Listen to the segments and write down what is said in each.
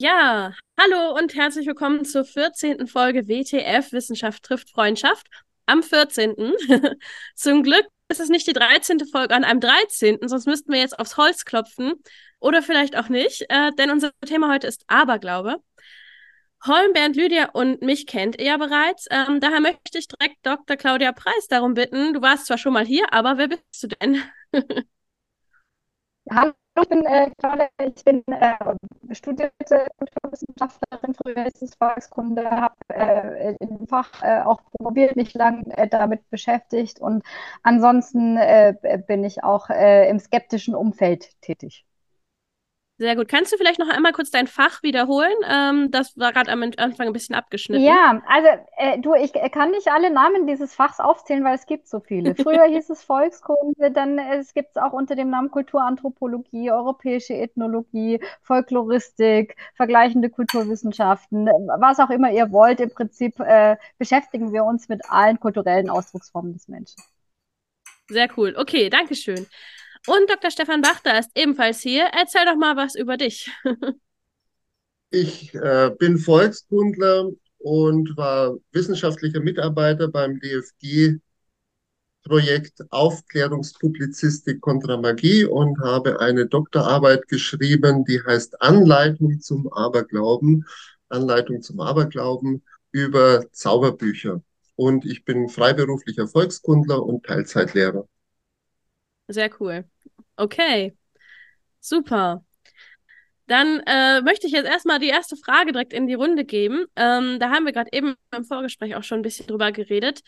Ja, hallo und herzlich willkommen zur 14. Folge WTF Wissenschaft trifft Freundschaft am 14. Zum Glück ist es nicht die 13. Folge an einem 13., sonst müssten wir jetzt aufs Holz klopfen oder vielleicht auch nicht, äh, denn unser Thema heute ist Aberglaube. Holm, Bernd, Lydia und mich kennt ihr ja bereits. Ähm, daher möchte ich direkt Dr. Claudia Preis darum bitten. Du warst zwar schon mal hier, aber wer bist du denn? Hallo, ich bin äh, Claudia, ich bin äh, studierte Kulturwissenschaftlerin, früher ist es Volkskunde, habe äh, im Fach äh, auch promoviert, mich lang äh, damit beschäftigt und ansonsten äh, bin ich auch äh, im skeptischen Umfeld tätig. Sehr gut. Kannst du vielleicht noch einmal kurz dein Fach wiederholen? Ähm, das war gerade am Anfang ein bisschen abgeschnitten. Ja, also äh, du, ich kann nicht alle Namen dieses Fachs aufzählen, weil es gibt so viele. Früher hieß es Volkskunde, dann äh, es gibt es auch unter dem Namen Kulturanthropologie, europäische Ethnologie, Folkloristik, vergleichende Kulturwissenschaften, was auch immer ihr wollt. Im Prinzip äh, beschäftigen wir uns mit allen kulturellen Ausdrucksformen des Menschen. Sehr cool. Okay, danke schön. Und Dr. Stefan Bachter ist ebenfalls hier. Erzähl doch mal was über dich. ich äh, bin Volkskundler und war wissenschaftlicher Mitarbeiter beim DFG Projekt Aufklärungspublizistik kontra Magie und habe eine Doktorarbeit geschrieben, die heißt Anleitung zum Aberglauben, Anleitung zum Aberglauben über Zauberbücher. Und ich bin freiberuflicher Volkskundler und Teilzeitlehrer. Sehr cool. Okay. Super. Dann äh, möchte ich jetzt erstmal die erste Frage direkt in die Runde geben. Ähm, da haben wir gerade eben im Vorgespräch auch schon ein bisschen drüber geredet.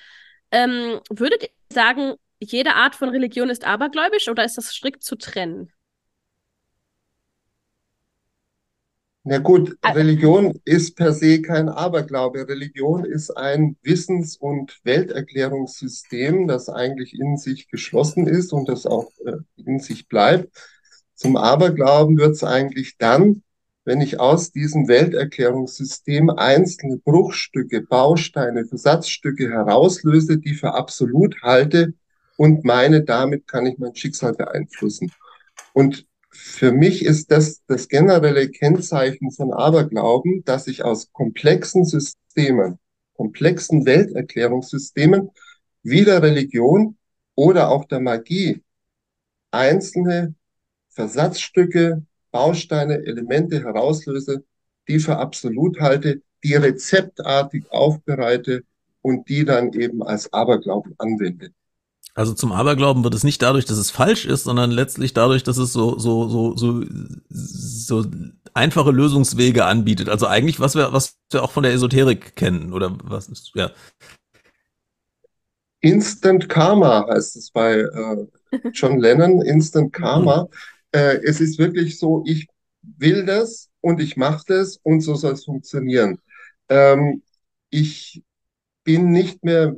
Ähm, würdet ihr sagen, jede Art von Religion ist abergläubisch oder ist das strikt zu trennen? Na gut, Religion ist per se kein Aberglaube. Religion ist ein Wissens- und Welterklärungssystem, das eigentlich in sich geschlossen ist und das auch äh, in sich bleibt. Zum Aberglauben wird es eigentlich dann, wenn ich aus diesem Welterklärungssystem einzelne Bruchstücke, Bausteine, Versatzstücke herauslöse, die für absolut halte und meine, damit kann ich mein Schicksal beeinflussen. Und für mich ist das das generelle Kennzeichen von Aberglauben, dass ich aus komplexen Systemen, komplexen Welterklärungssystemen wie der Religion oder auch der Magie einzelne Versatzstücke, Bausteine, Elemente herauslöse, die für absolut halte, die rezeptartig aufbereite und die dann eben als Aberglauben anwende. Also zum Aberglauben wird es nicht dadurch, dass es falsch ist, sondern letztlich dadurch, dass es so so so so so einfache Lösungswege anbietet. Also eigentlich was wir was wir auch von der Esoterik kennen oder was ist ja. Instant Karma heißt es bei äh, John Lennon. Instant Karma. Mhm. Äh, es ist wirklich so, ich will das und ich mache das und so soll es funktionieren. Ähm, ich bin nicht mehr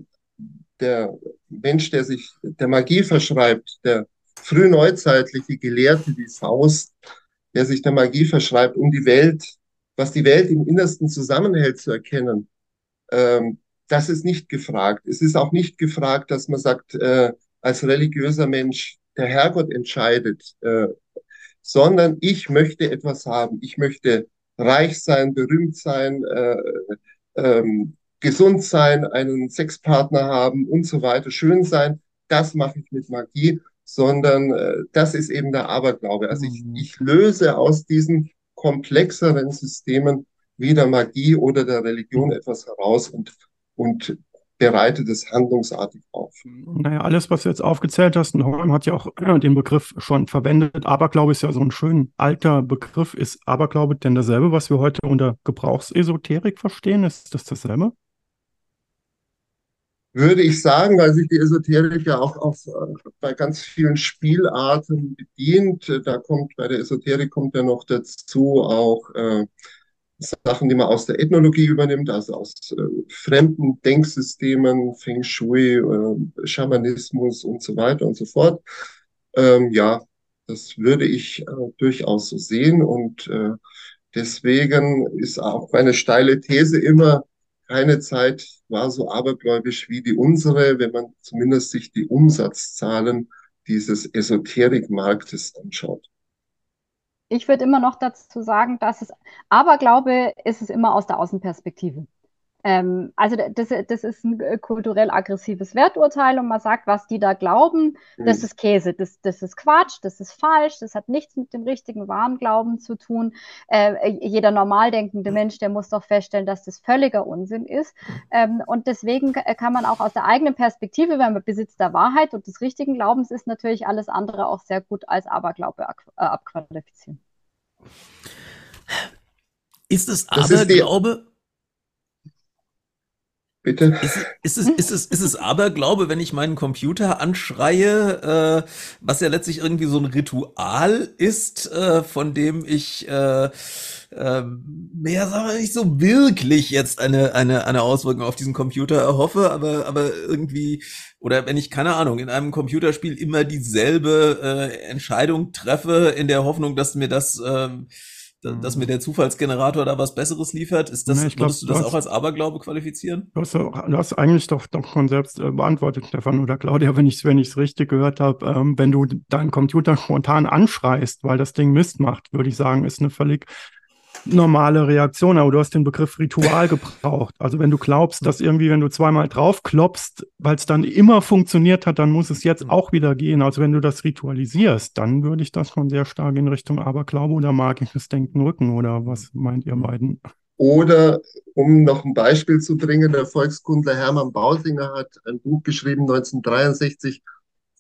der Mensch, der sich der Magie verschreibt, der frühneuzeitliche Gelehrte wie Faust, der sich der Magie verschreibt, um die Welt, was die Welt im Innersten zusammenhält, zu erkennen, ähm, das ist nicht gefragt. Es ist auch nicht gefragt, dass man sagt, äh, als religiöser Mensch, der Herrgott entscheidet, äh, sondern ich möchte etwas haben. Ich möchte reich sein, berühmt sein, äh, ähm, gesund sein, einen Sexpartner haben und so weiter, schön sein, das mache ich mit Magie, sondern äh, das ist eben der Aberglaube. Also ich, mhm. ich löse aus diesen komplexeren Systemen wie der Magie oder der Religion mhm. etwas heraus und, und bereite das handlungsartig auf. Naja, alles, was du jetzt aufgezählt hast, und Holm hat ja auch äh, den Begriff schon verwendet. Aberglaube ist ja so ein schön alter Begriff. Ist Aberglaube denn dasselbe, was wir heute unter Gebrauchsesoterik verstehen? Ist das dasselbe? Würde ich sagen, weil sich die Esoterik ja auch auf, äh, bei ganz vielen Spielarten bedient. Da kommt bei der Esoterik kommt ja noch dazu auch äh, Sachen, die man aus der Ethnologie übernimmt, also aus äh, fremden Denksystemen, Feng Shui, äh, Schamanismus und so weiter und so fort. Ähm, ja, das würde ich äh, durchaus so sehen und äh, deswegen ist auch meine steile These immer, keine Zeit war so abergläubisch wie die unsere, wenn man zumindest sich die Umsatzzahlen dieses Esoterikmarktes anschaut. Ich würde immer noch dazu sagen, dass es Aberglaube ist es immer aus der Außenperspektive. Ähm, also das, das ist ein äh, kulturell aggressives Werturteil und man sagt, was die da glauben, mhm. das ist Käse, das, das ist Quatsch, das ist falsch, das hat nichts mit dem richtigen wahren Glauben zu tun. Äh, jeder normal denkende Mensch, der muss doch feststellen, dass das völliger Unsinn ist. Ähm, und deswegen kann man auch aus der eigenen Perspektive, wenn man Besitz der Wahrheit und des richtigen Glaubens ist, natürlich alles andere auch sehr gut als Aberglaube ab, äh, abqualifizieren. Ist es Aberglaube? Bitte? Ist, ist, es, ist, es, ist es Aberglaube, wenn ich meinen Computer anschreie, äh, was ja letztlich irgendwie so ein Ritual ist, äh, von dem ich äh, äh, mehr, sagen wir nicht so wirklich jetzt eine, eine, eine Auswirkung auf diesen Computer erhoffe, aber, aber irgendwie, oder wenn ich, keine Ahnung, in einem Computerspiel immer dieselbe äh, Entscheidung treffe, in der Hoffnung, dass mir das äh, dass mir der Zufallsgenerator da was Besseres liefert? Ist das, nee, glaub, würdest du das du hast, auch als Aberglaube qualifizieren? Du hast, du hast eigentlich doch, doch schon selbst äh, beantwortet, Stefan oder Claudia, wenn ich es wenn ich's richtig gehört habe. Ähm, wenn du deinen Computer spontan anschreist, weil das Ding Mist macht, würde ich sagen, ist eine völlig normale Reaktion, aber du hast den Begriff Ritual gebraucht. Also wenn du glaubst, dass irgendwie, wenn du zweimal draufklopfst, weil es dann immer funktioniert hat, dann muss es jetzt auch wieder gehen. Also wenn du das ritualisierst, dann würde ich das schon sehr stark in Richtung Aberglaube oder magisches Denken rücken. Oder was meint ihr beiden? Oder um noch ein Beispiel zu bringen, der Volkskundler Hermann Bausinger hat ein Buch geschrieben 1963,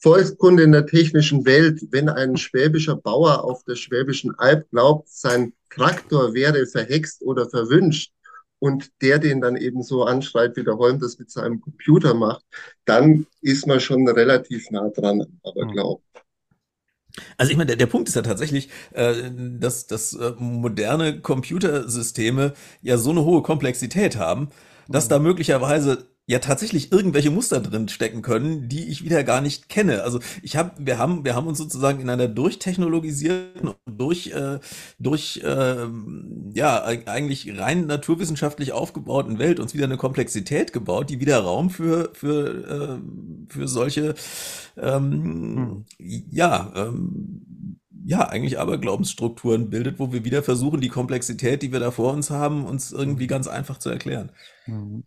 Volkskunde in der technischen Welt, wenn ein schwäbischer Bauer auf der Schwäbischen Alb glaubt, sein Traktor wäre verhext oder verwünscht und der den dann eben so anschreit, wie der Holm das mit seinem Computer macht, dann ist man schon relativ nah dran, aber glaubt. Also ich meine, der, der Punkt ist ja tatsächlich, äh, dass, dass äh, moderne Computersysteme ja so eine hohe Komplexität haben, dass da möglicherweise ja tatsächlich irgendwelche Muster drin stecken können, die ich wieder gar nicht kenne. Also ich habe, wir haben, wir haben uns sozusagen in einer durchtechnologisierten und durch, äh, durch äh, ja eigentlich rein naturwissenschaftlich aufgebauten Welt uns wieder eine Komplexität gebaut, die wieder Raum für für äh, für solche ähm, hm. ja ähm, ja, eigentlich Aberglaubensstrukturen bildet, wo wir wieder versuchen, die Komplexität, die wir da vor uns haben, uns irgendwie hm. ganz einfach zu erklären. Mhm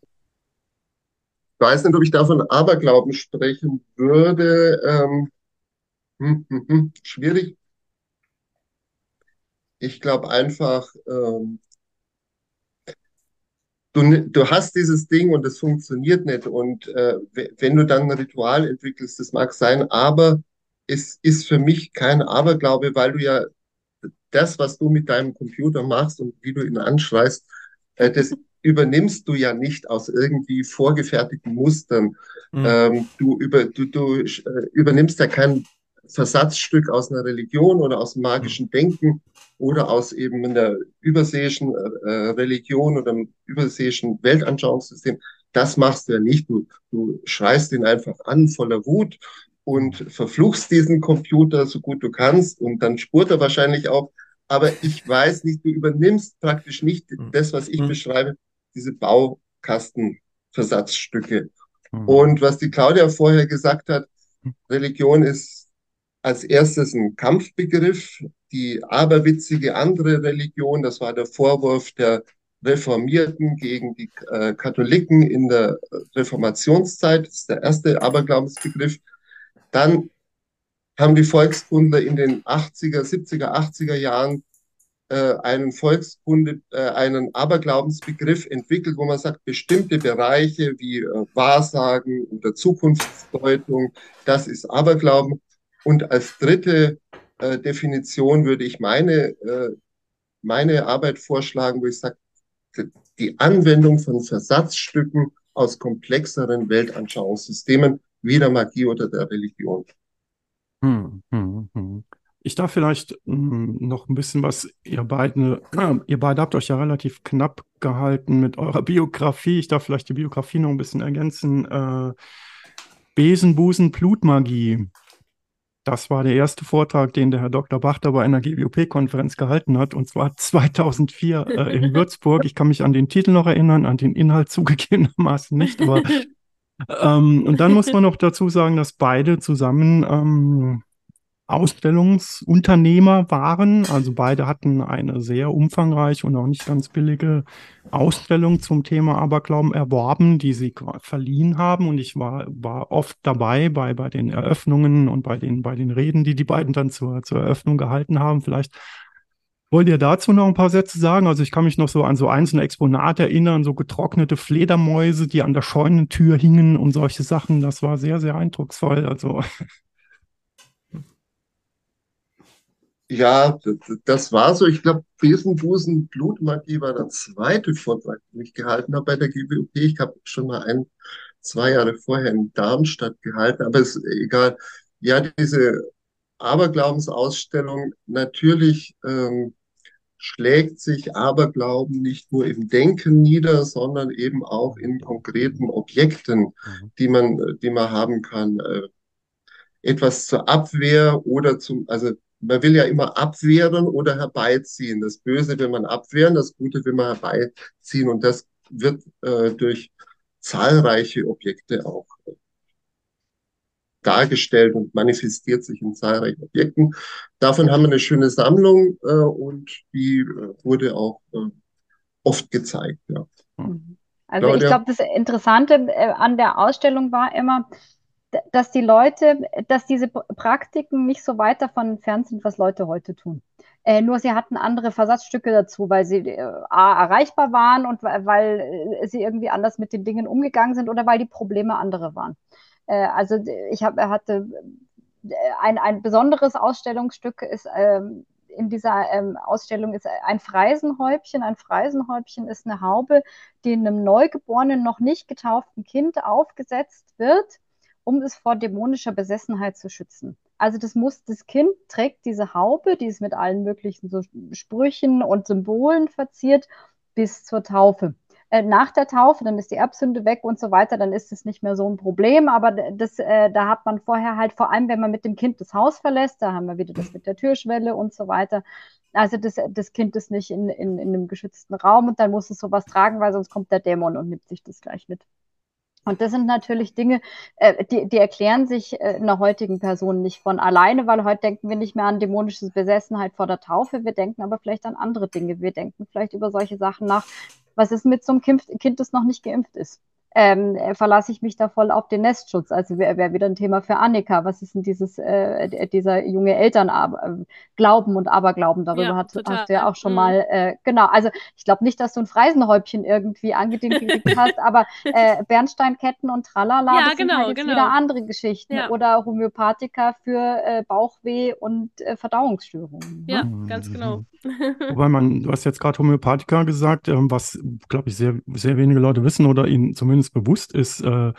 weiß nicht, ob ich davon Aberglauben sprechen würde. Ähm, hm, hm, hm, schwierig. Ich glaube einfach, ähm, du, du hast dieses Ding und es funktioniert nicht. Und äh, wenn du dann ein Ritual entwickelst, das mag sein, aber es ist für mich kein Aberglaube, weil du ja das, was du mit deinem Computer machst und wie du ihn anschreist, äh, das übernimmst du ja nicht aus irgendwie vorgefertigten Mustern. Mhm. Ähm, du, über, du, du äh, übernimmst ja kein Versatzstück aus einer Religion oder aus magischem Denken oder aus eben einer überseeischen äh, Religion oder einem überseeischen Weltanschauungssystem. Das machst du ja nicht. Du, du schreist ihn einfach an voller Wut und verfluchst diesen Computer so gut du kannst und dann spurt er wahrscheinlich auch. Aber ich weiß nicht, du übernimmst praktisch nicht mhm. das, was ich beschreibe, diese Baukastenversatzstücke. Mhm. Und was die Claudia vorher gesagt hat, Religion ist als erstes ein Kampfbegriff. Die aberwitzige andere Religion, das war der Vorwurf der Reformierten gegen die äh, Katholiken in der Reformationszeit. Das ist der erste Aberglaubensbegriff. Dann haben die Volkskundler in den 80er, 70er, 80er Jahren äh, einen Volkskunde, äh, einen Aberglaubensbegriff entwickelt, wo man sagt, bestimmte Bereiche wie äh, Wahrsagen oder Zukunftsdeutung, das ist Aberglauben. Und als dritte äh, Definition würde ich meine, äh, meine Arbeit vorschlagen, wo ich sage, die Anwendung von Versatzstücken aus komplexeren Weltanschauungssystemen wie der Magie oder der Religion. Hm, hm, hm. Ich darf vielleicht mh, hm, noch ein bisschen was, ihr beiden, äh, ihr beide habt euch ja relativ knapp gehalten mit eurer Biografie. Ich darf vielleicht die Biografie noch ein bisschen ergänzen. Äh, Besenbusen, Blutmagie. Das war der erste Vortrag, den der Herr Dr. Bachter bei einer GWP-Konferenz gehalten hat, und zwar 2004 äh, in Würzburg. Ich kann mich an den Titel noch erinnern, an den Inhalt zugegebenermaßen nicht, aber ähm, und dann muss man noch dazu sagen, dass beide zusammen ähm, Ausstellungsunternehmer waren. Also beide hatten eine sehr umfangreiche und auch nicht ganz billige Ausstellung zum Thema Aberglauben erworben, die sie verliehen haben. Und ich war, war oft dabei bei, bei den Eröffnungen und bei den, bei den Reden, die die beiden dann zur, zur Eröffnung gehalten haben. Vielleicht Wollt ihr dazu noch ein paar Sätze sagen? Also ich kann mich noch so an so einzelne Exponate erinnern, so getrocknete Fledermäuse, die an der Scheunentür hingen und solche Sachen. Das war sehr, sehr eindrucksvoll. Also Ja, das war so. Ich glaube, Besenbusen Blutmagie war der zweite Vortrag, den ich gehalten habe bei der GWOP. Ich habe schon mal ein, zwei Jahre vorher in Darmstadt gehalten, aber ist egal. Ja, diese Aberglaubенsausstellung, natürlich ähm, schlägt sich Aberglauben nicht nur im Denken nieder, sondern eben auch in konkreten Objekten, mhm. die man, die man haben kann. Äh, etwas zur Abwehr oder zum, also man will ja immer abwehren oder herbeiziehen. Das Böse will man abwehren, das Gute will man herbeiziehen. Und das wird äh, durch zahlreiche Objekte auch äh, dargestellt und manifestiert sich in zahlreichen Objekten. Davon haben wir eine schöne Sammlung äh, und die äh, wurde auch äh, oft gezeigt. Ja. Also ich glaube, das Interessante äh, an der Ausstellung war immer, dass die Leute, dass diese Praktiken nicht so weit davon entfernt sind, was Leute heute tun. Äh, nur sie hatten andere Versatzstücke dazu, weil sie äh, erreichbar waren und weil äh, sie irgendwie anders mit den Dingen umgegangen sind oder weil die Probleme andere waren. Äh, also ich hab, hatte äh, ein, ein besonderes Ausstellungsstück ist ähm, in dieser ähm, Ausstellung ist ein Freisenhäubchen. Ein Freisenhäubchen ist eine Haube, die einem neugeborenen, noch nicht getauften Kind aufgesetzt wird um es vor dämonischer Besessenheit zu schützen. Also das muss, das Kind trägt diese Haube, die ist mit allen möglichen so Sprüchen und Symbolen verziert, bis zur Taufe. Äh, nach der Taufe, dann ist die Erbsünde weg und so weiter, dann ist es nicht mehr so ein Problem. Aber das, äh, da hat man vorher halt, vor allem wenn man mit dem Kind das Haus verlässt, da haben wir wieder das mit der Türschwelle und so weiter. Also das, das Kind ist nicht in, in, in einem geschützten Raum und dann muss es sowas tragen, weil sonst kommt der Dämon und nimmt sich das gleich mit. Und das sind natürlich Dinge, äh, die, die erklären sich äh, einer heutigen Person nicht von alleine, weil heute denken wir nicht mehr an dämonische Besessenheit vor der Taufe, wir denken aber vielleicht an andere Dinge. Wir denken vielleicht über solche Sachen nach. Was ist mit so einem Kind, kind das noch nicht geimpft ist? Ähm, äh, verlasse ich mich da voll auf den Nestschutz. Also wäre wär wieder ein Thema für Annika. Was ist denn dieses, äh, dieser junge Eltern äh, Glauben und Aberglauben? Darüber ja, hat, hast du ja auch schon mhm. mal, äh, genau. Also ich glaube nicht, dass du ein Freisenhäubchen irgendwie angedient hast, aber äh, Bernsteinketten und Tralala, ja, das genau, sind halt genau. wieder andere Geschichten. Ja. Oder Homöopathika für äh, Bauchweh und äh, Verdauungsstörungen. Ja, ne? ganz genau. Wobei man, du hast jetzt gerade Homöopathika gesagt, ähm, was, glaube ich, sehr, sehr wenige Leute wissen oder ihnen zumindest bewusst ist, äh,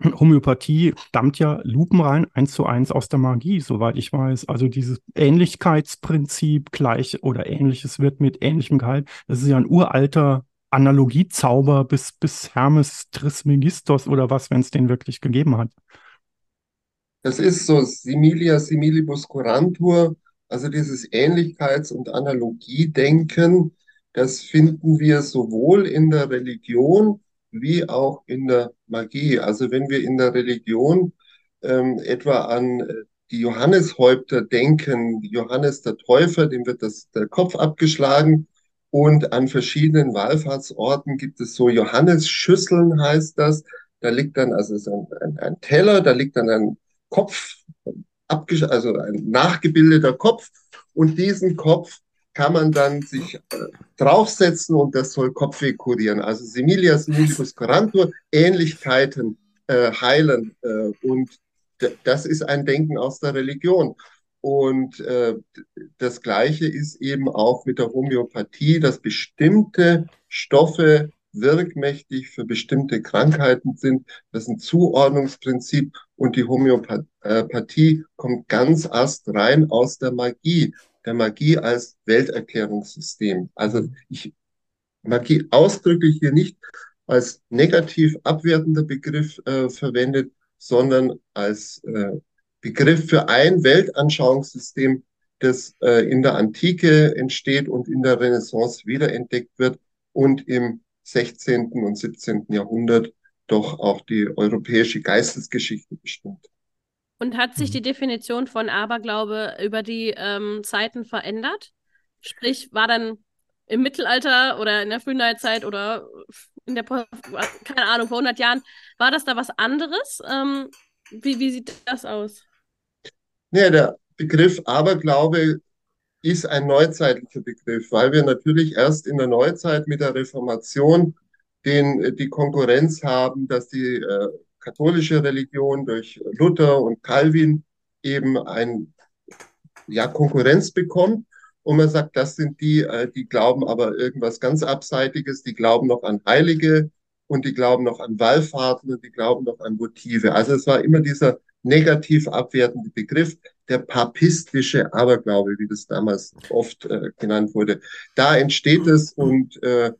Homöopathie stammt ja lupenrein eins zu eins aus der Magie, soweit ich weiß. Also dieses Ähnlichkeitsprinzip gleich oder ähnliches wird mit ähnlichem Gehalt. Das ist ja ein uralter Analogiezauber bis, bis Hermes Trismegistos oder was, wenn es den wirklich gegeben hat. Das ist so Similia similibus curantur also dieses Ähnlichkeits- und Analogiedenken, das finden wir sowohl in der Religion wie auch in der Magie. Also wenn wir in der Religion ähm, etwa an äh, die Johanneshäupter denken, Johannes der Täufer, dem wird das, der Kopf abgeschlagen und an verschiedenen Wallfahrtsorten gibt es so Johannesschüsseln, heißt das. Da liegt dann, also ist ein, ein, ein Teller, da liegt dann ein Kopf also ein nachgebildeter Kopf und diesen Kopf kann man dann sich äh, draufsetzen und das soll Kopfweh kurieren. Also Similia similibus curantur, Ähnlichkeiten äh, heilen äh, und das ist ein Denken aus der Religion. Und äh, das Gleiche ist eben auch mit der Homöopathie, dass bestimmte Stoffe wirkmächtig für bestimmte Krankheiten sind. Das ist ein Zuordnungsprinzip und die Homöopathie kommt ganz erst rein aus der Magie, der Magie als Welterklärungssystem. Also ich Magie ausdrücklich hier nicht als negativ abwertender Begriff äh, verwendet, sondern als äh, Begriff für ein Weltanschauungssystem, das äh, in der Antike entsteht und in der Renaissance wiederentdeckt wird und im 16. und 17. Jahrhundert doch auch die europäische Geistesgeschichte bestimmt. Und hat sich Mhm. die Definition von Aberglaube über die ähm, Zeiten verändert? Sprich, war dann im Mittelalter oder in der Frühneuzeit oder in der, keine Ahnung, vor 100 Jahren, war das da was anderes? Ähm, wie, wie sieht das aus? Ja, der Begriff Aberglaube ist ein neuzeitlicher Begriff, weil wir natürlich erst in der Neuzeit mit der Reformation den, die Konkurrenz haben, dass die äh, katholische Religion durch Luther und Calvin eben ein, ja, Konkurrenz bekommt. Und man sagt, das sind die, äh, die glauben aber irgendwas ganz Abseitiges, die glauben noch an Heilige und die glauben noch an Wallfahrten und die glauben noch an Motive. Also es war immer dieser negativ abwertende Begriff, der papistische Aberglaube, wie das damals oft äh, genannt wurde. Da entsteht es und äh,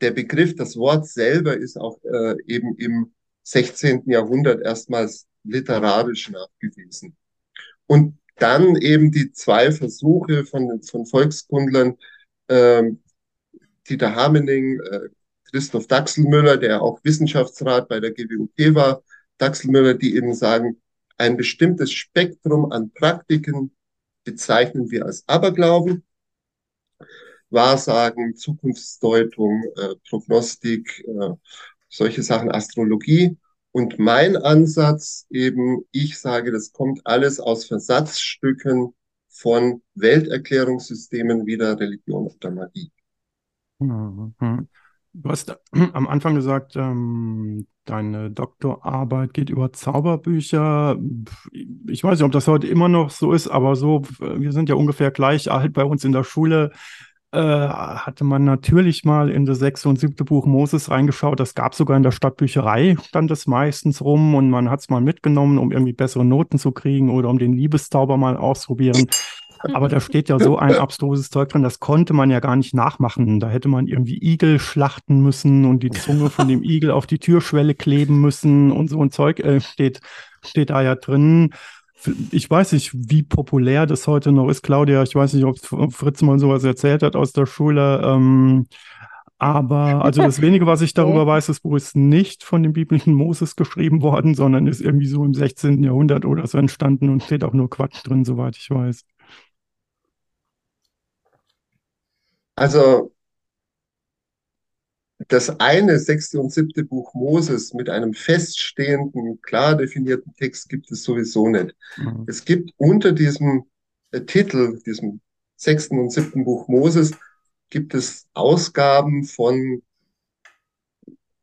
der Begriff, das Wort selber ist auch äh, eben im 16. Jahrhundert erstmals literarisch nachgewiesen. Und dann eben die zwei Versuche von, von Volkskundlern, ähm, Dieter Hamening, äh, Christoph Daxelmüller, der auch Wissenschaftsrat bei der GWUP war, Daxelmüller, die eben sagen, ein bestimmtes Spektrum an Praktiken bezeichnen wir als Aberglauben. Wahrsagen, Zukunftsdeutung, äh, Prognostik, äh, solche Sachen, Astrologie. Und mein Ansatz eben, ich sage, das kommt alles aus Versatzstücken von Welterklärungssystemen wie der Religion und der Magie. Mhm. Du hast am Anfang gesagt, ähm, deine Doktorarbeit geht über Zauberbücher. Ich weiß nicht, ob das heute immer noch so ist, aber so, wir sind ja ungefähr gleich alt bei uns in der Schule. Äh, hatte man natürlich mal in das sechste und siebte Buch Moses reingeschaut. Das gab sogar in der Stadtbücherei, stand es meistens rum und man hat es mal mitgenommen, um irgendwie bessere Noten zu kriegen oder um den Liebeszauber mal ausprobieren. Aber da steht ja so ein abstruses Zeug drin, das konnte man ja gar nicht nachmachen. Da hätte man irgendwie Igel schlachten müssen und die Zunge von dem Igel auf die Türschwelle kleben müssen und so ein Zeug äh, steht, steht da ja drin. Ich weiß nicht, wie populär das heute noch ist, Claudia. Ich weiß nicht, ob Fritz mal sowas erzählt hat aus der Schule. Ähm, aber also das wenige, was ich darüber weiß, das Buch ist nicht von dem biblischen Moses geschrieben worden, sondern ist irgendwie so im 16. Jahrhundert oder so entstanden und steht auch nur Quatsch drin, soweit ich weiß. Also das eine sechste und siebte Buch Moses mit einem feststehenden, klar definierten Text gibt es sowieso nicht. Mhm. Es gibt unter diesem äh, Titel, diesem sechsten und siebten Buch Moses, gibt es Ausgaben von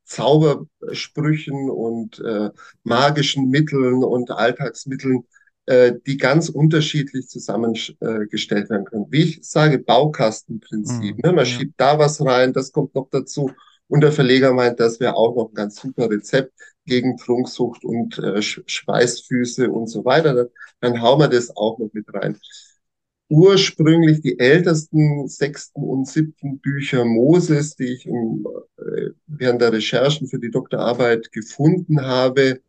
Zaubersprüchen und äh, magischen Mitteln und Alltagsmitteln, äh, die ganz unterschiedlich zusammengestellt werden können. Wie ich sage, Baukastenprinzip. Mhm, Ne? Man ja. schiebt da was rein, das kommt noch dazu. Und der Verleger meint, das wäre auch noch ein ganz super Rezept gegen Trunksucht und äh, Sch- Schweißfüße und so weiter. Dann, dann hauen wir das auch noch mit rein. Ursprünglich die ältesten sechsten und siebten Bücher Moses, die ich im, äh, während der Recherchen für die Doktorarbeit gefunden habe,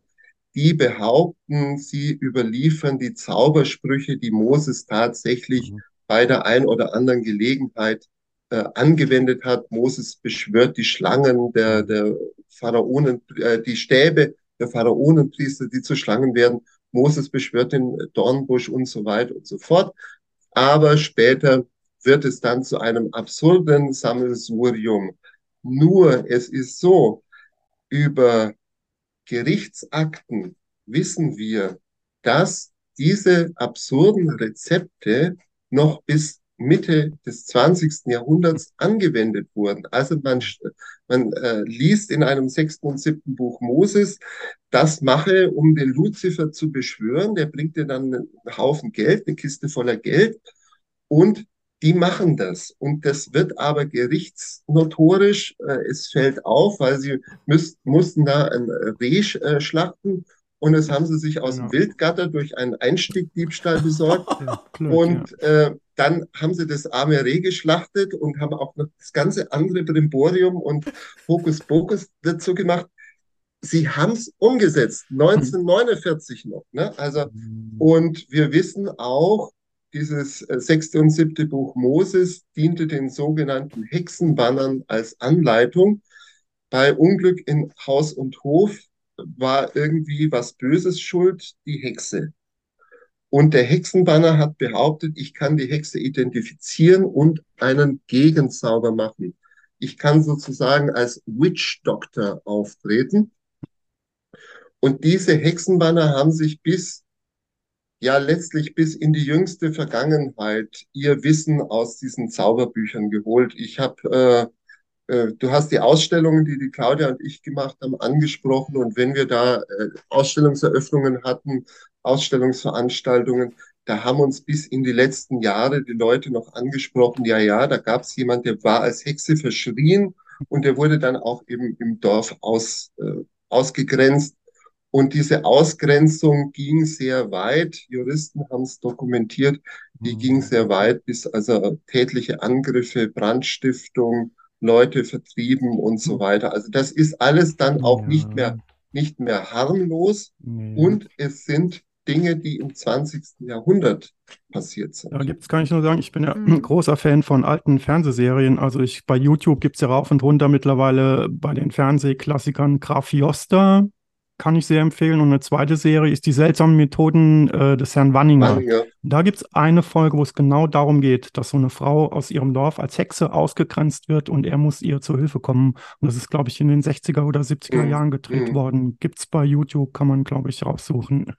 die behaupten, sie überliefern die Zaubersprüche, die Moses tatsächlich Mhm. bei der ein oder anderen Gelegenheit äh, angewendet hat. Moses beschwört die Schlangen der, der Pharaonen, äh, die Stäbe der Pharaonenpriester, die zu Schlangen werden. Moses beschwört den Dornbusch und so weiter und so fort. Aber später wird es dann zu einem absurden Sammelsurium. Nur es ist so, über Gerichtsakten wissen wir, dass diese absurden Rezepte noch bis Mitte des 20. Jahrhunderts angewendet wurden. Also man, man äh, liest in einem sechsten und siebten Buch Moses, das mache, um den Luzifer zu beschwören. Der bringt dir dann einen Haufen Geld, eine Kiste voller Geld und die machen das. Und das wird aber gerichtsnotorisch. Äh, es fällt auf, weil sie müß, mussten da ein Reh äh, schlachten und das haben sie sich aus Genau. dem Wildgatter durch einen Einstiegdiebstahl besorgt. Ja, blöd, Und äh, dann haben sie das arme Reh geschlachtet und haben auch noch das ganze andere Brimborium und Hokuspokus dazu gemacht. Sie haben es umgesetzt, 1949 noch. Ne? Also, ja. und wir wissen auch, dieses äh, sechste und siebte Buch Moses diente den sogenannten Hexenbannern als Anleitung. Bei Unglück in Haus und Hof war irgendwie was Böses schuld, die Hexe. Und der Hexenbanner hat behauptet, ich kann die Hexe identifizieren und einen Gegenzauber machen. Ich kann sozusagen als Witch Doctor auftreten. Und diese Hexenbanner haben sich bis, ja, letztlich bis in die jüngste Vergangenheit ihr Wissen aus diesen Zauberbüchern geholt. Ich habe äh, äh, du hast die Ausstellungen, die die Claudia und ich gemacht haben, angesprochen. Und wenn wir da äh, Ausstellungseröffnungen hatten, Ausstellungsveranstaltungen, da haben uns bis in die letzten Jahre die Leute noch angesprochen, ja, ja, da gab es jemand, der war als Hexe verschrien und der wurde dann auch eben im Dorf aus, äh, ausgegrenzt. Und diese Ausgrenzung ging sehr weit. Juristen haben es dokumentiert. Die ging mhm. sehr weit bis also tätliche Angriffe, Brandstiftung, Leute vertrieben und so weiter. Also das ist alles dann auch ja. nicht mehr, nicht mehr harmlos nee. und es sind Dinge, die im 20. Jahrhundert passiert sind. Da gibt es, kann ich nur sagen, ich bin ja mhm. ein großer Fan von alten Fernsehserien. Also ich bei YouTube gibt es ja rauf und runter mittlerweile bei den Fernsehklassikern Graf Joster, kann ich sehr empfehlen. Und eine zweite Serie ist die seltsamen Methoden äh, des Herrn Wanninger. Wanninger. Da gibt es eine Folge, wo es genau darum geht, dass so eine Frau aus ihrem Dorf als Hexe ausgegrenzt wird und er muss ihr zur Hilfe kommen. Und das ist, glaube ich, in den 60er oder 70er mhm. Jahren gedreht mhm. worden. Gibt es bei YouTube, kann man, glaube ich, raussuchen.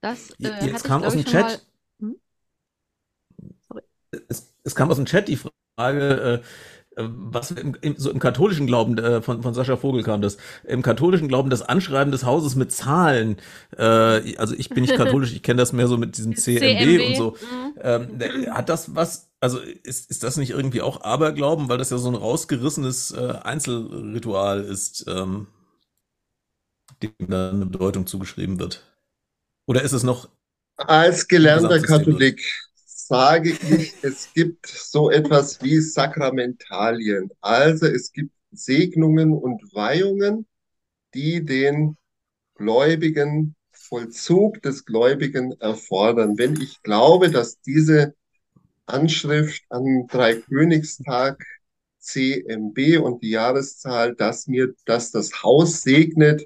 Das, äh, Jetzt kam ich, aus dem Chat. Hm? Es, es, kam aus dem Chat die Frage, äh, was im, im, so im katholischen Glauben äh, von, von Sascha Vogel kam das. Im katholischen Glauben das Anschreiben des Hauses mit Zahlen. Äh, also ich bin nicht katholisch ich kenne das mehr so mit diesem CMB, CMB. und so. mhm. ähm, hat das was also ist, ist das nicht irgendwie auch Aberglauben weil das ja so ein rausgerissenes äh, Einzelritual ist ähm, dem da eine Bedeutung zugeschrieben wird? Oder ist es noch als gelernter Katholik sage ich, es gibt so etwas wie Sakramentalien. Also es gibt Segnungen und Weihungen, die den Gläubigen Vollzug des Gläubigen erfordern. Wenn ich glaube, dass diese Anschrift am Dreikönigstag CMB und die Jahreszahl, dass mir, dass das Haus segnet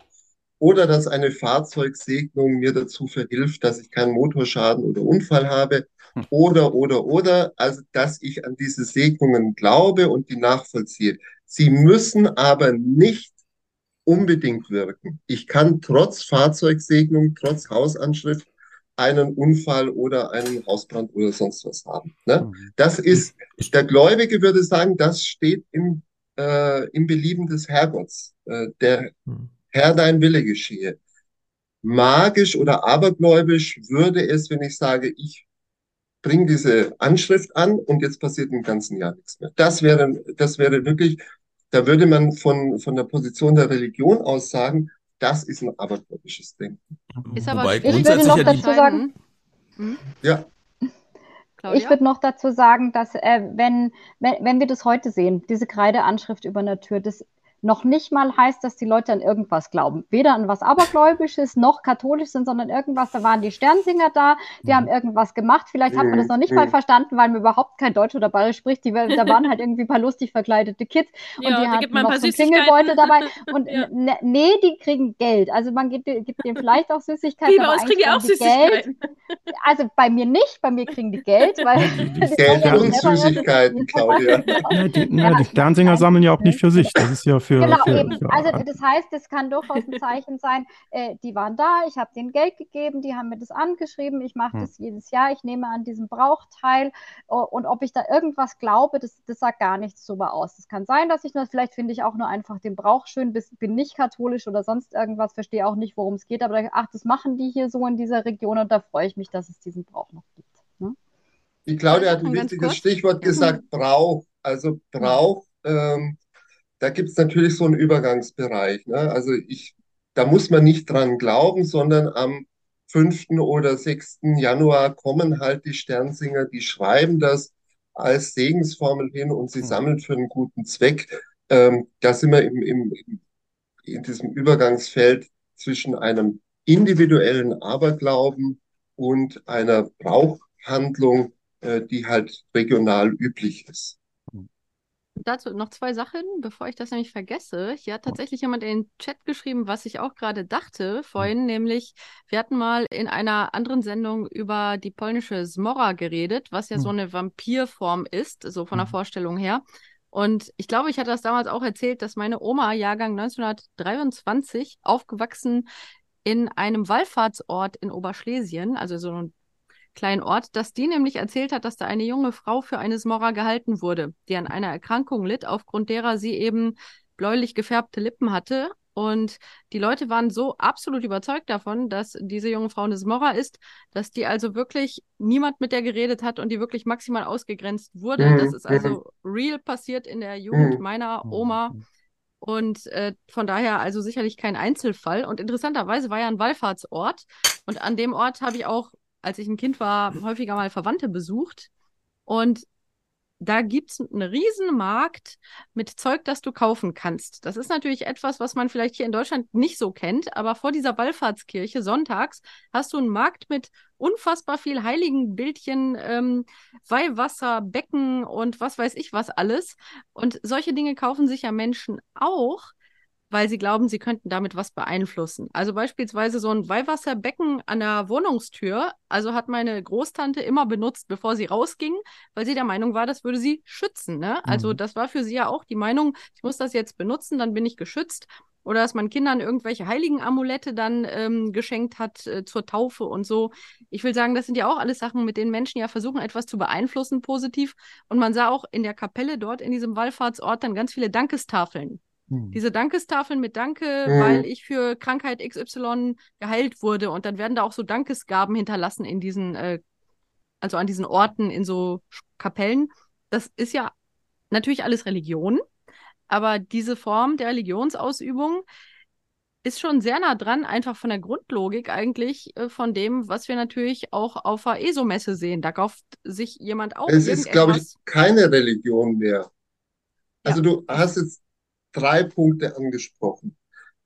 oder dass eine Fahrzeugsegnung mir dazu verhilft, dass ich keinen Motorschaden oder Unfall habe, oder, oder, oder, also dass ich an diese Segnungen glaube und die nachvollziehe. Sie müssen aber nicht unbedingt wirken. Ich kann trotz Fahrzeugsegnung, trotz Hausanschrift einen Unfall oder einen Hausbrand oder sonst was haben. Ne? Mhm. Das ist, der Gläubige würde sagen, das steht im, äh, im Belieben des Herrgotts. Äh, der mhm. Herr, dein Wille geschehe. Magisch oder abergläubisch würde es, wenn ich sage, ich bring diese Anschrift an und jetzt passiert im ganzen Jahr nichts mehr. Das wäre, das wäre wirklich, da würde man von, von der Position der Religion aus sagen, das ist ein abergläubisches Denken. Ist aber Wobei, ich würde noch dazu sagen, hm? ja. Claudia? Ich würde noch dazu sagen, dass äh, wenn, wenn, wenn wir das heute sehen, diese Kreideanschrift über einer Tür, das noch nicht mal heißt, dass die Leute an irgendwas glauben. Weder an was Abergläubisches noch katholisch sind, sondern irgendwas. Da waren die Sternsinger da, die mhm. haben irgendwas gemacht. Vielleicht hat man das noch nicht mal mhm. verstanden, weil man überhaupt kein Deutsch oder Bayerisch spricht. Die, da waren halt irgendwie ein paar lustig verkleidete Kids und ja, die hatten noch so einen Klingelbeutel dabei. Und ja. ne, nee, die kriegen Geld. Also man gibt, gibt denen vielleicht auch Süßigkeiten. Wie, bei uns kriegen die auch Süßigkeiten. Geld. Also bei mir nicht, bei mir kriegen die Geld. Weil Geld und Süßigkeiten, Claudia. Ja, die, die Sternsinger sammeln ja auch nicht für sich. Das ist ja für, genau, für, eben. Für also das heißt, es kann durchaus ein Zeichen sein, äh, die waren da, ich habe denen Geld gegeben, die haben mir das angeschrieben, ich mache hm. das jedes Jahr, ich nehme an diesem Brauch teil uh, und ob ich da irgendwas glaube, das, das sagt gar nichts darüber aus. Es kann sein, dass ich nur, vielleicht finde ich auch nur einfach den Brauch schön, bis, bin nicht katholisch oder sonst irgendwas, verstehe auch nicht, worum es geht, aber ach, das machen die hier so in dieser Region und da freue ich mich, dass es diesen Brauch noch gibt. Ne? Die Claudia hat ein wichtiges Stichwort gesagt. Brauch. Also Brauch ähm, da gibt es natürlich so einen Übergangsbereich. Ne? Also ich, da muss man nicht dran glauben, sondern am 5. oder 6. Januar kommen halt die Sternsinger, die schreiben das als Segensformel hin und sie mhm. sammeln für einen guten Zweck. Ähm, da sind wir im, im, in diesem Übergangsfeld zwischen einem individuellen Aberglauben und einer Brauchhandlung, äh, die halt regional üblich ist. Dazu noch zwei Sachen, bevor ich das nämlich vergesse. Hier hat tatsächlich jemand in den Chat geschrieben, was ich auch gerade dachte vorhin, nämlich wir hatten mal in einer anderen Sendung über die polnische Zmora geredet, was ja so eine Vampirform ist, so von der Vorstellung her. Und ich glaube, ich hatte das damals auch erzählt, dass meine Oma, Jahrgang 1923, aufgewachsen in einem Wallfahrtsort in Oberschlesien, also so ein kleinen Ort, dass die nämlich erzählt hat, dass da eine junge Frau für eine Smorra gehalten wurde, die an einer Erkrankung litt, aufgrund derer sie eben bläulich gefärbte Lippen hatte. Und die Leute waren so absolut überzeugt davon, dass diese junge Frau eine Smorra ist, dass die also wirklich niemand mit der geredet hat und die wirklich maximal ausgegrenzt wurde. Mhm. Das ist also real passiert in der Jugend meiner Oma. Und äh, von daher also sicherlich kein Einzelfall. Und interessanterweise war ja ein Wallfahrtsort. Und an dem Ort habe ich auch als ich ein Kind war, häufiger mal Verwandte besucht. Und da gibt es einen riesen Markt mit Zeug, das du kaufen kannst. Das ist natürlich etwas, was man vielleicht hier in Deutschland nicht so kennt, aber vor dieser Wallfahrtskirche sonntags hast du einen Markt mit unfassbar viel Heiligenbildchen, ähm, Weihwasser, Becken und was weiß ich was alles. Und solche Dinge kaufen sich ja Menschen auch, weil sie glauben, sie könnten damit was beeinflussen. Also beispielsweise so ein Weihwasserbecken an der Wohnungstür, also hat meine Großtante immer benutzt, bevor sie rausging, weil sie der Meinung war, das würde sie schützen. Ne? Also Mhm. das war für sie ja auch die Meinung, ich muss das jetzt benutzen, dann bin ich geschützt. Oder dass man Kindern irgendwelche heiligen Amulette dann ähm, geschenkt hat äh, zur Taufe und so. Ich will sagen, das sind ja auch alles Sachen, mit denen Menschen ja versuchen, etwas zu beeinflussen positiv. Und man sah auch in der Kapelle dort in diesem Wallfahrtsort dann ganz viele Dankestafeln. Hm. Diese Dankestafeln mit Danke, Mhm. weil ich für Krankheit XY geheilt wurde. Und dann werden da auch so Dankesgaben hinterlassen in diesen, äh, also an diesen Orten, in so Kapellen. Das ist ja natürlich alles Religion, aber diese Form der Religionsausübung ist schon sehr nah dran, einfach von der Grundlogik eigentlich äh, von dem, was wir natürlich auch auf der ESO-Messe sehen. Da kauft sich jemand auch Es ist, glaube ich, keine Religion mehr. Also Ja. du hast jetzt drei Punkte angesprochen.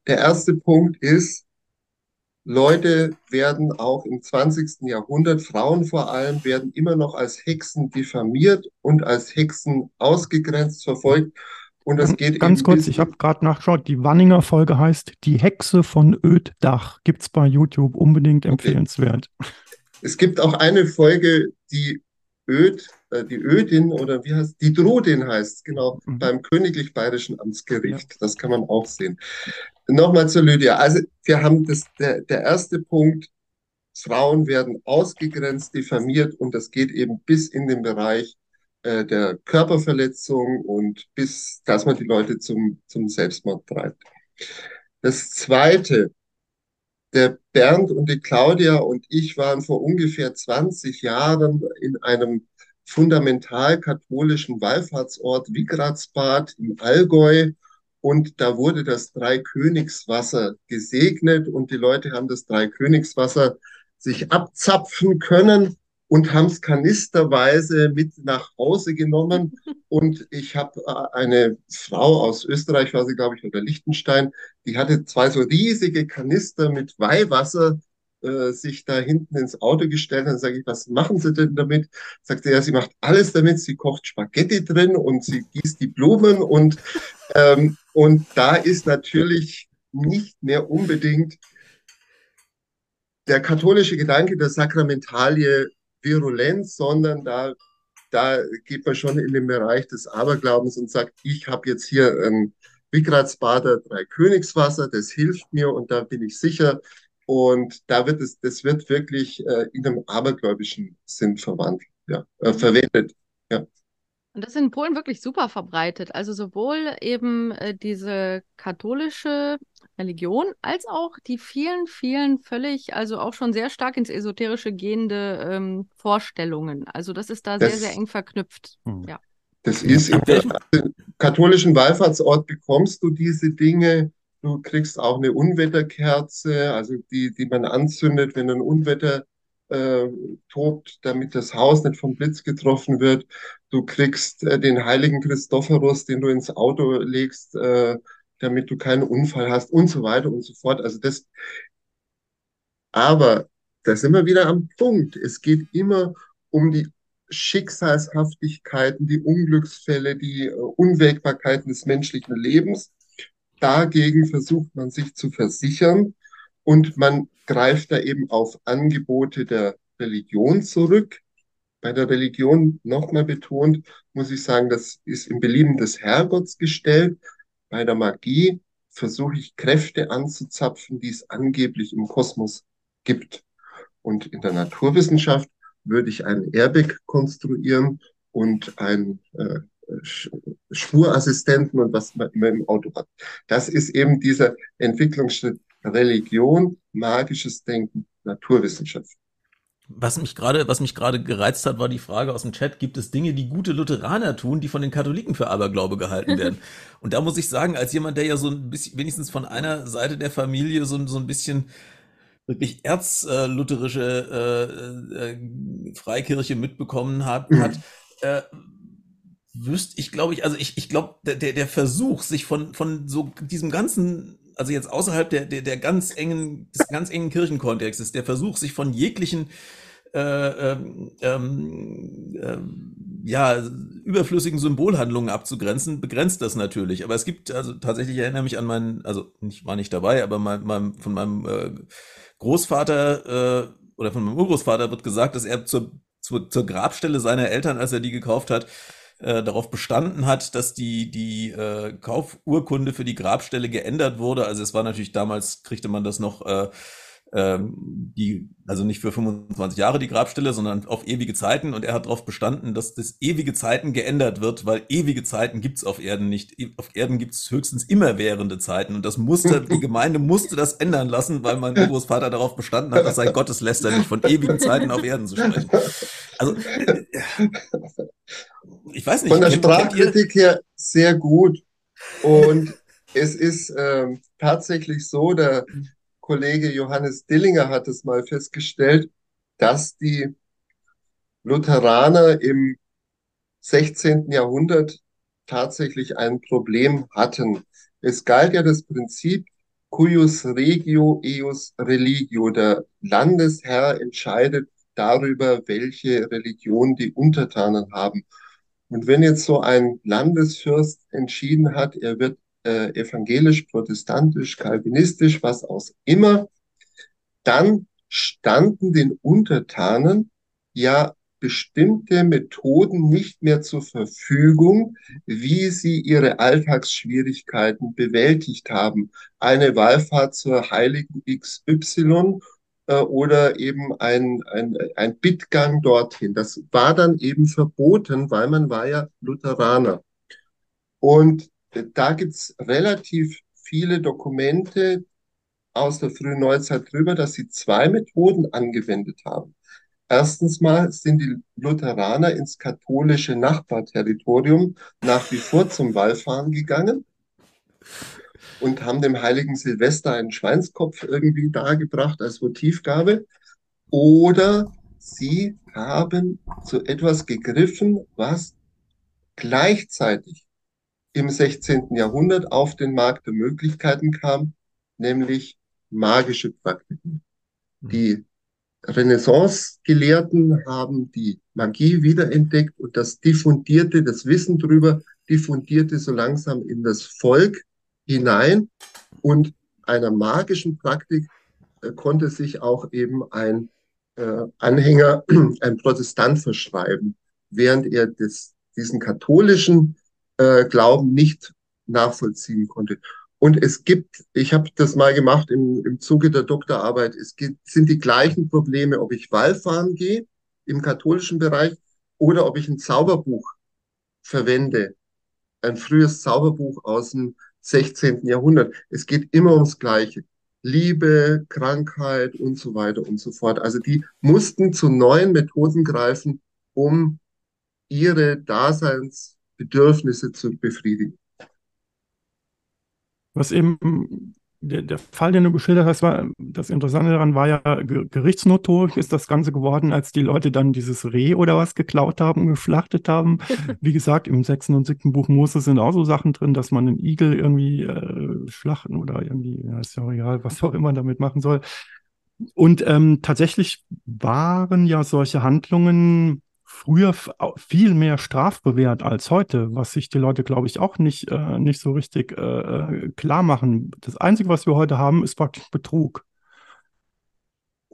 Der erste Punkt ist, Leute werden auch im 20. Jahrhundert, Frauen vor allem, werden immer noch als Hexen diffamiert und als Hexen ausgegrenzt, verfolgt. Und das Ganz, geht ganz kurz, ich habe gerade nachgeschaut, die Wanninger Folge heißt Die Hexe von Öddach. Gibt's bei YouTube, unbedingt empfehlenswert. Es gibt auch eine Folge, die Öd, äh, die Ödin oder wie heißt, die Drudin heißt, genau, Mhm. beim Königlich Bayerischen Amtsgericht. Das kann man auch sehen. Nochmal zur Lydia. Also wir haben das, der, der erste Punkt, Frauen werden ausgegrenzt, diffamiert und das geht eben bis in den Bereich äh, der Körperverletzung und bis, dass man die Leute zum, zum Selbstmord treibt. Das zweite, der Bernd und die Claudia und ich waren vor ungefähr 20 Jahren in einem fundamental katholischen Wallfahrtsort Wigratsbad im Allgäu und da wurde das Dreikönigswasser gesegnet und die Leute haben das Dreikönigswasser sich abzapfen können und haben es kanisterweise mit nach Hause genommen. Und ich habe äh, eine Frau aus Österreich, war sie, glaube ich, oder Liechtenstein, die hatte zwei so riesige Kanister mit Weihwasser äh, sich da hinten ins Auto gestellt. Dann sage ich, was machen Sie denn damit? Sagt sie, ja, sie macht alles damit. Sie kocht Spaghetti drin und sie gießt die Blumen und, ähm, und da ist natürlich nicht mehr unbedingt der katholische Gedanke der Sakramentalie virulent, sondern da, da geht man schon in den Bereich des Aberglaubens und sagt, ich habe jetzt hier ein Wigratsbader Dreikönigswasser, das hilft mir und da bin ich sicher. Und da wird es, das wird wirklich äh, in einem abergläubischen Sinn verwandelt, ja, äh, verwendet. Ja. Und das ist in Polen wirklich super verbreitet. Also sowohl eben äh, diese katholische Religion als auch die vielen, vielen völlig, also auch schon sehr stark ins Esoterische gehende ähm, Vorstellungen. Also das ist da sehr, Das- sehr eng verknüpft. Hm. Ja. Das ist im katholischen Wallfahrtsort bekommst du diese Dinge. Du kriegst auch eine Unwetterkerze, also die, die man anzündet, wenn ein Unwetter äh, tobt, damit das Haus nicht vom Blitz getroffen wird. Du kriegst äh, den heiligen Christophorus, den du ins Auto legst, äh, damit du keinen Unfall hast und so weiter und so fort. Also das, aber da sind wir wieder am Punkt. Es geht immer um die Schicksalshaftigkeiten, die Unglücksfälle, die äh, Unwägbarkeiten des menschlichen Lebens. Dagegen versucht man sich zu versichern und man greift da eben auf Angebote der Religion zurück. Bei der Religion nochmal betont, muss ich sagen, das ist im Belieben des Herrgotts gestellt. Bei der Magie versuche ich Kräfte anzuzapfen, die es angeblich im Kosmos gibt. Und in der Naturwissenschaft würde ich ein Airbag konstruieren und ein äh, Spurassistenten und was man immer im Auto hat. Das ist eben dieser Entwicklungsschritt Religion, magisches Denken, Naturwissenschaft. Was mich gerade, was mich gerade gereizt hat, war die Frage aus dem Chat, gibt es Dinge, die gute Lutheraner tun, die von den Katholiken für Aberglaube gehalten werden? Und da muss ich sagen, als jemand, der ja so ein bisschen, wenigstens von einer Seite der Familie so, so ein bisschen wirklich erzlutherische äh, äh, Freikirche mitbekommen hat, mhm. hat äh, wüsste ich, glaube ich, also ich, ich glaube, der, der Versuch, sich von, von so diesem ganzen, also jetzt außerhalb der, der, der ganz engen, des ganz engen Kirchenkontextes, der Versuch, sich von jeglichen äh, ähm, ähm, ähm, ja, überflüssigen Symbolhandlungen abzugrenzen, begrenzt das natürlich. Aber es gibt, also tatsächlich ich erinnere mich an meinen, also ich war nicht dabei, aber mein, mein, von meinem äh, Großvater äh, oder von meinem Urgroßvater wird gesagt, dass er zur, zur, zur Grabstelle seiner Eltern, als er die gekauft hat, äh, darauf bestanden hat, dass die, die äh, Kaufurkunde für die Grabstelle geändert wurde. Also es war natürlich damals, kriegte man das noch äh, ähm, die, also nicht für 25 Jahre die Grabstelle, sondern auf ewige Zeiten. Und er hat darauf bestanden, dass das ewige Zeiten geändert wird, weil ewige Zeiten gibt's auf Erden nicht. E, auf Erden gibt's höchstens immerwährende Zeiten. Und das musste, die Gemeinde musste das ändern lassen, weil mein Großvater darauf bestanden hat, das sei Gotteslästerlich, von ewigen Zeiten auf Erden zu sprechen. Also, äh, ich weiß nicht. Von der Sprachkritik her sehr gut. Und es ist ähm, tatsächlich so, der Kollege Johannes Dillinger hat es mal festgestellt, dass die Lutheraner im 16. Jahrhundert tatsächlich ein Problem hatten. Es galt ja das Prinzip cuius regio eius religio. Der Landesherr entscheidet darüber, welche Religion die Untertanen haben. Und wenn jetzt so ein Landesfürst entschieden hat, er wird äh, evangelisch, protestantisch, kalvinistisch, was auch immer, dann standen den Untertanen ja bestimmte Methoden nicht mehr zur Verfügung, wie sie ihre Alltagsschwierigkeiten bewältigt haben. Eine Wallfahrt zur heiligen XY äh, oder eben ein, ein, ein Bittgang dorthin. Das war dann eben verboten, weil man war ja Lutheraner. Und da gibt's relativ viele Dokumente aus der frühen Neuzeit drüber, dass sie zwei Methoden angewendet haben. Erstens mal sind die Lutheraner ins katholische Nachbarterritorium nach wie vor zum Wallfahren gegangen und haben dem heiligen Silvester einen Schweinskopf irgendwie dargebracht als Motivgabe. Oder sie haben zu etwas gegriffen, was gleichzeitig im 16. Jahrhundert auf den Markt der Möglichkeiten kam, nämlich magische Praktiken. Mhm. Die Renaissance-Gelehrten haben die Magie wiederentdeckt und das diffundierte, das Wissen drüber diffundierte so langsam in das Volk hinein und einer magischen Praktik äh, konnte sich auch eben ein äh, Anhänger, ein Protestant verschreiben, während er des, diesen katholischen äh, Glauben nicht nachvollziehen konnte. Und es gibt, ich habe das mal gemacht im, im Zuge der Doktorarbeit, es gibt, sind die gleichen Probleme, ob ich Wallfahren gehe im katholischen Bereich oder ob ich ein Zauberbuch verwende, ein frühes Zauberbuch aus dem 16. Jahrhundert. Es geht immer ums Gleiche. Liebe, Krankheit und so weiter und so fort. Also die mussten zu neuen Methoden greifen, um ihre Daseins Bedürfnisse zu befriedigen. Was eben der, der Fall, den du geschildert hast, war, das Interessante daran war ja, gerichtsnotorisch ist das Ganze geworden, als die Leute dann dieses Reh oder was geklaut haben, geschlachtet haben. Wie gesagt, im sechsten und siebten Buch Moses sind auch so Sachen drin, dass man einen Igel irgendwie äh, schlachten oder irgendwie, ja, ist ja auch egal, was auch immer damit machen soll. Und ähm, tatsächlich waren ja solche Handlungen früher viel mehr strafbewehrt als heute, was sich die Leute, glaube ich, auch nicht, äh, nicht so richtig äh, äh, klar machen. Das Einzige, was wir heute haben, ist praktisch Betrug.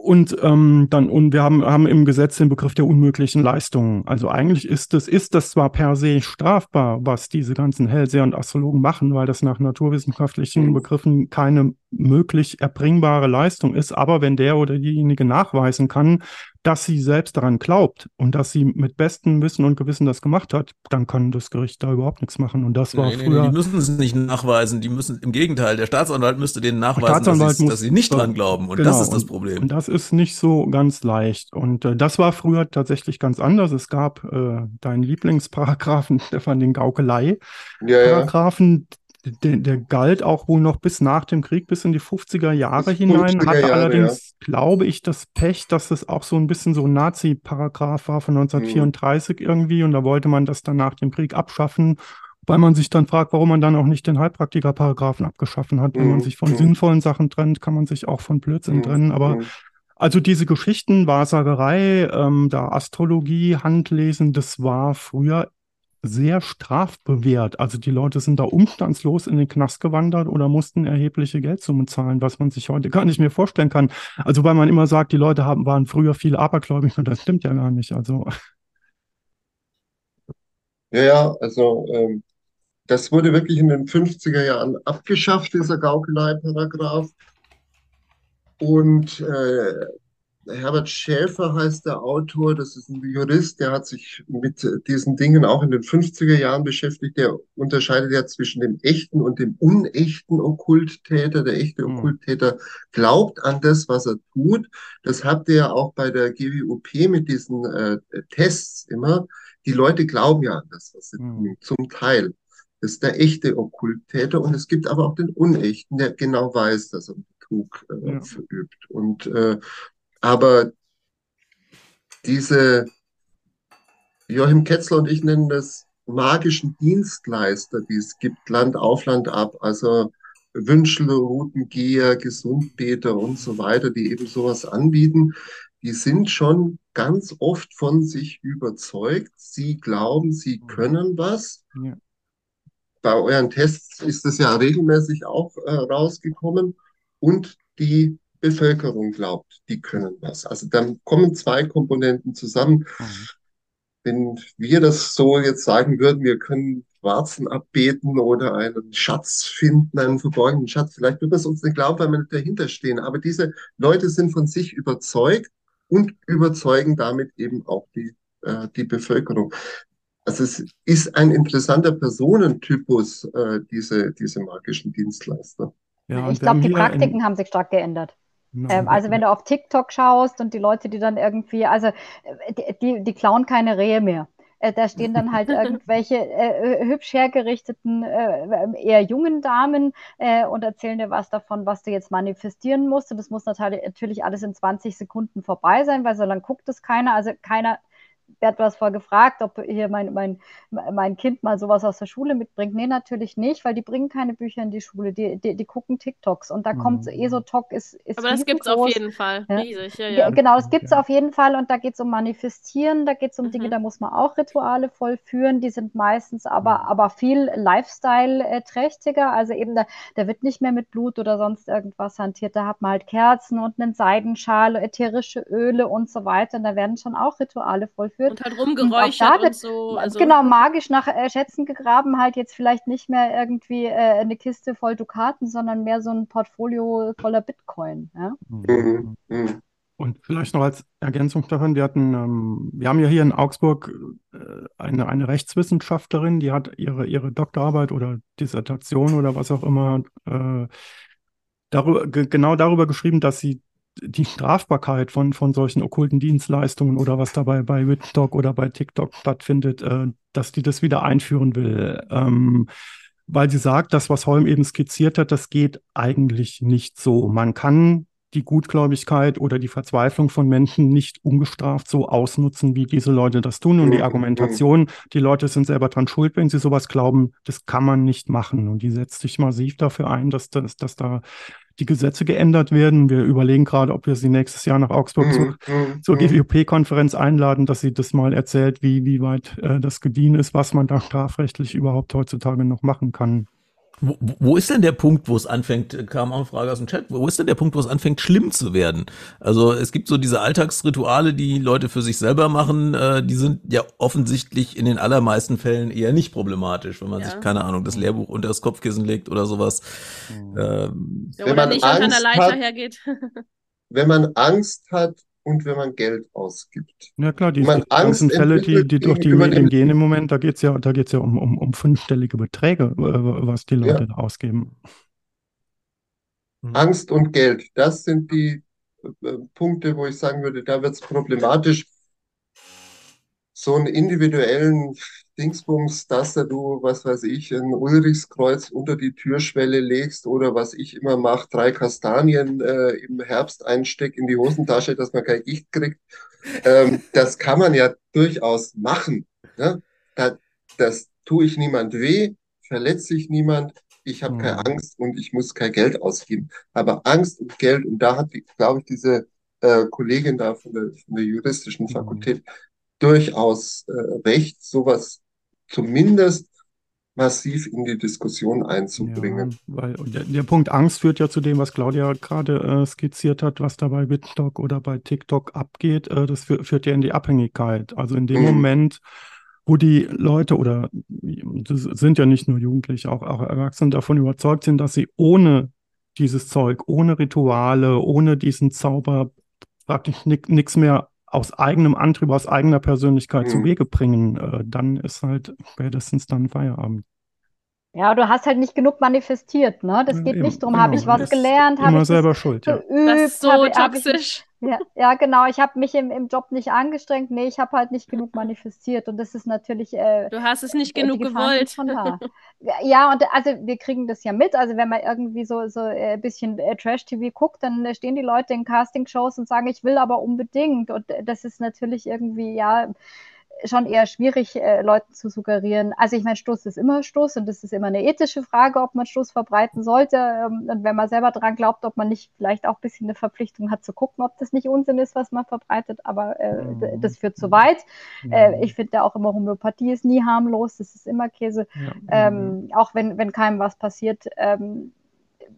Und ähm, dann, und wir haben, haben im Gesetz den Begriff der unmöglichen Leistungen. Also eigentlich ist das, ist das zwar per se strafbar, was diese ganzen Hellseher und Astrologen machen, weil das nach naturwissenschaftlichen Begriffen keine möglich erbringbare Leistung ist, aber wenn der oder diejenige nachweisen kann, dass sie selbst daran glaubt und dass sie mit bestem Wissen und Gewissen das gemacht hat, dann kann das Gericht da überhaupt nichts machen. Und das war nee, früher. Nee, die müssen es nicht nachweisen. Die müssen im Gegenteil. Der Staatsanwalt müsste denen nachweisen, dass, muss, dass, sie nicht dran glauben. Und genau, das ist das Problem. Und das ist nicht so ganz leicht. Und äh, das war früher tatsächlich ganz anders. Es gab äh, deinen Lieblingsparagraphen, Stefan, den Gaukelei. Ja, ja der, der galt auch wohl noch bis nach dem Krieg, bis in die 50er Jahre bis hinein, 50er hatte Jahre, allerdings, ja. glaube ich, das Pech, dass es auch so ein bisschen so ein Nazi-Paragraph war von 1934 mhm. irgendwie und da wollte man das dann nach dem Krieg abschaffen, weil man sich dann fragt, warum man dann auch nicht den Heilpraktiker-Paragraphen abgeschaffen hat. Mhm. Wenn man mhm. sich von mhm. sinnvollen Sachen trennt, kann man sich auch von Blödsinn mhm. trennen, aber mhm. also diese Geschichten, Wahrsagerei, ähm, da Astrologie, Handlesen, das war früher sehr strafbewehrt. Also die Leute sind da umstandslos in den Knast gewandert oder mussten erhebliche Geldsummen zahlen, was man sich heute gar nicht mehr vorstellen kann. Also weil man immer sagt, die Leute haben, waren früher viel abergläubig und das stimmt ja gar nicht. Also. Ja, ja, also ähm, das wurde wirklich in den 50er Jahren abgeschafft, dieser Gaukelei-Paragraph. Und äh, Herbert Schäfer heißt der Autor, das ist ein Jurist, der hat sich mit diesen Dingen auch in den 50er Jahren beschäftigt. Der unterscheidet ja zwischen dem echten und dem unechten Okkulttäter. Der echte mhm. Okkulttäter glaubt an das, was er tut. Das habt ihr ja auch bei der GWOP mit diesen äh, Tests immer. Die Leute glauben ja an das, was sie mhm. tun, zum Teil. Das ist der echte Okkulttäter und es gibt aber auch den unechten, der genau weiß, dass er Betrug äh, ja. verübt. Und äh, aber diese, Joachim Ketzler und ich nennen das magischen Dienstleister, die es gibt, Land auf, Land ab, also Wünschel, Routengeher, Gesundbeter und so weiter, die eben sowas anbieten, die sind schon ganz oft von sich überzeugt. Sie glauben, sie können was. Ja. Bei euren Tests ist das ja regelmäßig auch äh, rausgekommen. Und die Bevölkerung glaubt, die können was. Also dann kommen zwei Komponenten zusammen. Mhm. Wenn wir das so jetzt sagen würden, wir können Warzen abbeten oder einen Schatz finden, einen verborgenen Schatz, vielleicht wird man es uns nicht glauben, weil wir nicht dahinter stehen. Aber diese Leute sind von sich überzeugt und überzeugen damit eben auch die, äh, die Bevölkerung. Also es ist ein interessanter Personentypus, äh, diese, diese magischen Dienstleister. Ja, ich glaube, die Praktiken haben sich stark geändert. Ähm, also wenn du auf TikTok schaust und die Leute, die dann irgendwie, also äh, die, die klauen keine Rehe mehr. Äh, da stehen dann halt irgendwelche äh, hübsch hergerichteten, äh, eher jungen Damen äh, und erzählen dir was davon, was du jetzt manifestieren musst. Und das muss natürlich alles in 20 Sekunden vorbei sein, weil so lange guckt es keiner. Also keiner Bert, du hast vorher gefragt, ob hier mein, mein, mein Kind mal sowas aus der Schule mitbringt. Nee, natürlich nicht, weil die bringen keine Bücher in die Schule, die, die, die gucken TikToks und da mhm. kommt Esotok ist, ist Aber das gibt es auf jeden Fall, ja. riesig, ja, ja. Genau, das gibt es auf jeden Fall und da geht es um Manifestieren, da geht es um mhm. Dinge, da muss man auch Rituale vollführen, die sind meistens aber, mhm. aber viel Lifestyle-trächtiger, also eben da, da wird nicht mehr mit Blut oder sonst irgendwas hantiert, da hat man halt Kerzen und einen Seidenschal, ätherische Öle und so weiter und da werden schon auch Rituale vollführt geführt. Und halt rumgeräuchert und, und so. Also genau, magisch nach äh, Schätzen gegraben, halt jetzt vielleicht nicht mehr irgendwie äh, eine Kiste voll Dukaten, sondern mehr so ein Portfolio voller Bitcoin. Ja? Mhm. Mhm. Und vielleicht noch als Ergänzung daran, wir hatten, ähm, wir haben ja hier in Augsburg äh, eine, eine Rechtswissenschaftlerin, die hat ihre, ihre Doktorarbeit oder Dissertation oder was auch immer äh, darüber, genau darüber geschrieben, dass sie die Strafbarkeit von, von solchen okkulten Dienstleistungen oder was dabei bei WitTok oder bei TikTok stattfindet, äh, dass die das wieder einführen will. Ähm, weil sie sagt, das, was Holm eben skizziert hat, das geht eigentlich nicht so. Man kann die Gutgläubigkeit oder die Verzweiflung von Menschen nicht ungestraft so ausnutzen, wie diese Leute das tun. Und die Argumentation, die Leute sind selber dran schuld, wenn sie sowas glauben, das kann man nicht machen. Und die setzt sich massiv dafür ein, dass, dass, dass da die Gesetze geändert werden. Wir überlegen gerade, ob wir sie nächstes Jahr nach Augsburg Mhm, zur, mhm, zur mhm. GWP-Konferenz einladen, dass sie das mal erzählt, wie, wie weit äh, das gediehen ist, was man da strafrechtlich überhaupt heutzutage noch machen kann. Wo, wo ist denn der Punkt, wo es anfängt, kam auch eine Frage aus dem Chat, wo ist denn der Punkt, wo es anfängt, schlimm zu werden? Also es gibt so diese Alltagsrituale, die Leute für sich selber machen, äh, die sind ja offensichtlich in den allermeisten Fällen eher nicht problematisch, wenn man Ja. sich, keine Ahnung, das Lehrbuch unter das Kopfkissen legt oder sowas. Ähm, Ja, Wenn oder man nicht unter einer Angst Leiter hat- hergeht. Wenn man Angst hat und wenn man Geld ausgibt. Ja klar, die, Man ganzen Fälle, die, die durch die Medien gehen im Moment, da geht's ja, da geht's ja um, um, um fünfstellige Beträge, äh, was die Leute da ausgeben. Angst und Geld, das sind die äh, Punkte, wo ich sagen würde, da wird es problematisch. So einen individuellen Dingsbums, dass da du, was weiß ich, ein Ulrichskreuz unter die Türschwelle legst oder was ich immer mache, drei Kastanien äh, im Herbst einsteck in die Hosentasche, dass man kein Gicht kriegt. Ähm, das kann man ja durchaus machen. Ne? Da, das tue ich niemand weh, verletze ich niemand, ich habe keine Mhm. Angst und ich muss kein Geld ausgeben. Aber Angst und Geld, und da hat, glaube ich, diese äh, Kollegin da von der, von der juristischen Mhm. Fakultät durchaus äh, recht, sowas zumindest massiv in die Diskussion einzubringen. Ja, weil der, der Punkt Angst führt ja zu dem, was Claudia gerade äh, skizziert hat, was da bei BitTok oder bei TikTok abgeht. Äh, das führ, führt ja in die Abhängigkeit. Also in dem Mhm. Moment, wo die Leute oder das sind ja nicht nur Jugendliche, auch, auch Erwachsene davon überzeugt sind, dass sie ohne dieses Zeug, ohne Rituale, ohne diesen Zauber praktisch nichts mehr aus eigenem Antrieb, aus eigener Persönlichkeit Mhm. zu Wege bringen, äh, dann ist halt spätestens dann Feierabend. Ja, du hast halt nicht genug manifestiert, ne? Das Ja, geht eben, nicht darum, habe genau. ich was Ist gelernt, habe Immer ich das selber schuld, ja. geübt, Das ist so habe, habe ich toxisch. Ja, ja, genau. Ich habe mich im, im Job nicht angestrengt. Nee, ich habe halt nicht genug manifestiert. Und das ist natürlich äh, Du hast es nicht die genug gewollt. Ja, und also wir kriegen das ja mit. Also wenn man irgendwie so, so äh, ein bisschen äh, Trash-TV guckt, dann äh, stehen die Leute in Castingshows und sagen, ich will aber unbedingt. Und äh, das ist natürlich irgendwie, ja, schon eher schwierig, äh, Leuten zu suggerieren. Also ich meine, Stoß ist immer Stoß und das ist immer eine ethische Frage, ob man Stoß verbreiten sollte. Ähm, und wenn man selber daran glaubt, ob man nicht vielleicht auch ein bisschen eine Verpflichtung hat zu gucken, ob das nicht Unsinn ist, was man verbreitet. Aber äh, Mhm. das führt zu weit. Mhm. Äh, ich finde ja auch immer, Homöopathie ist nie harmlos, das ist immer Käse. Ja, Ähm, auch wenn, wenn keinem was passiert, ähm,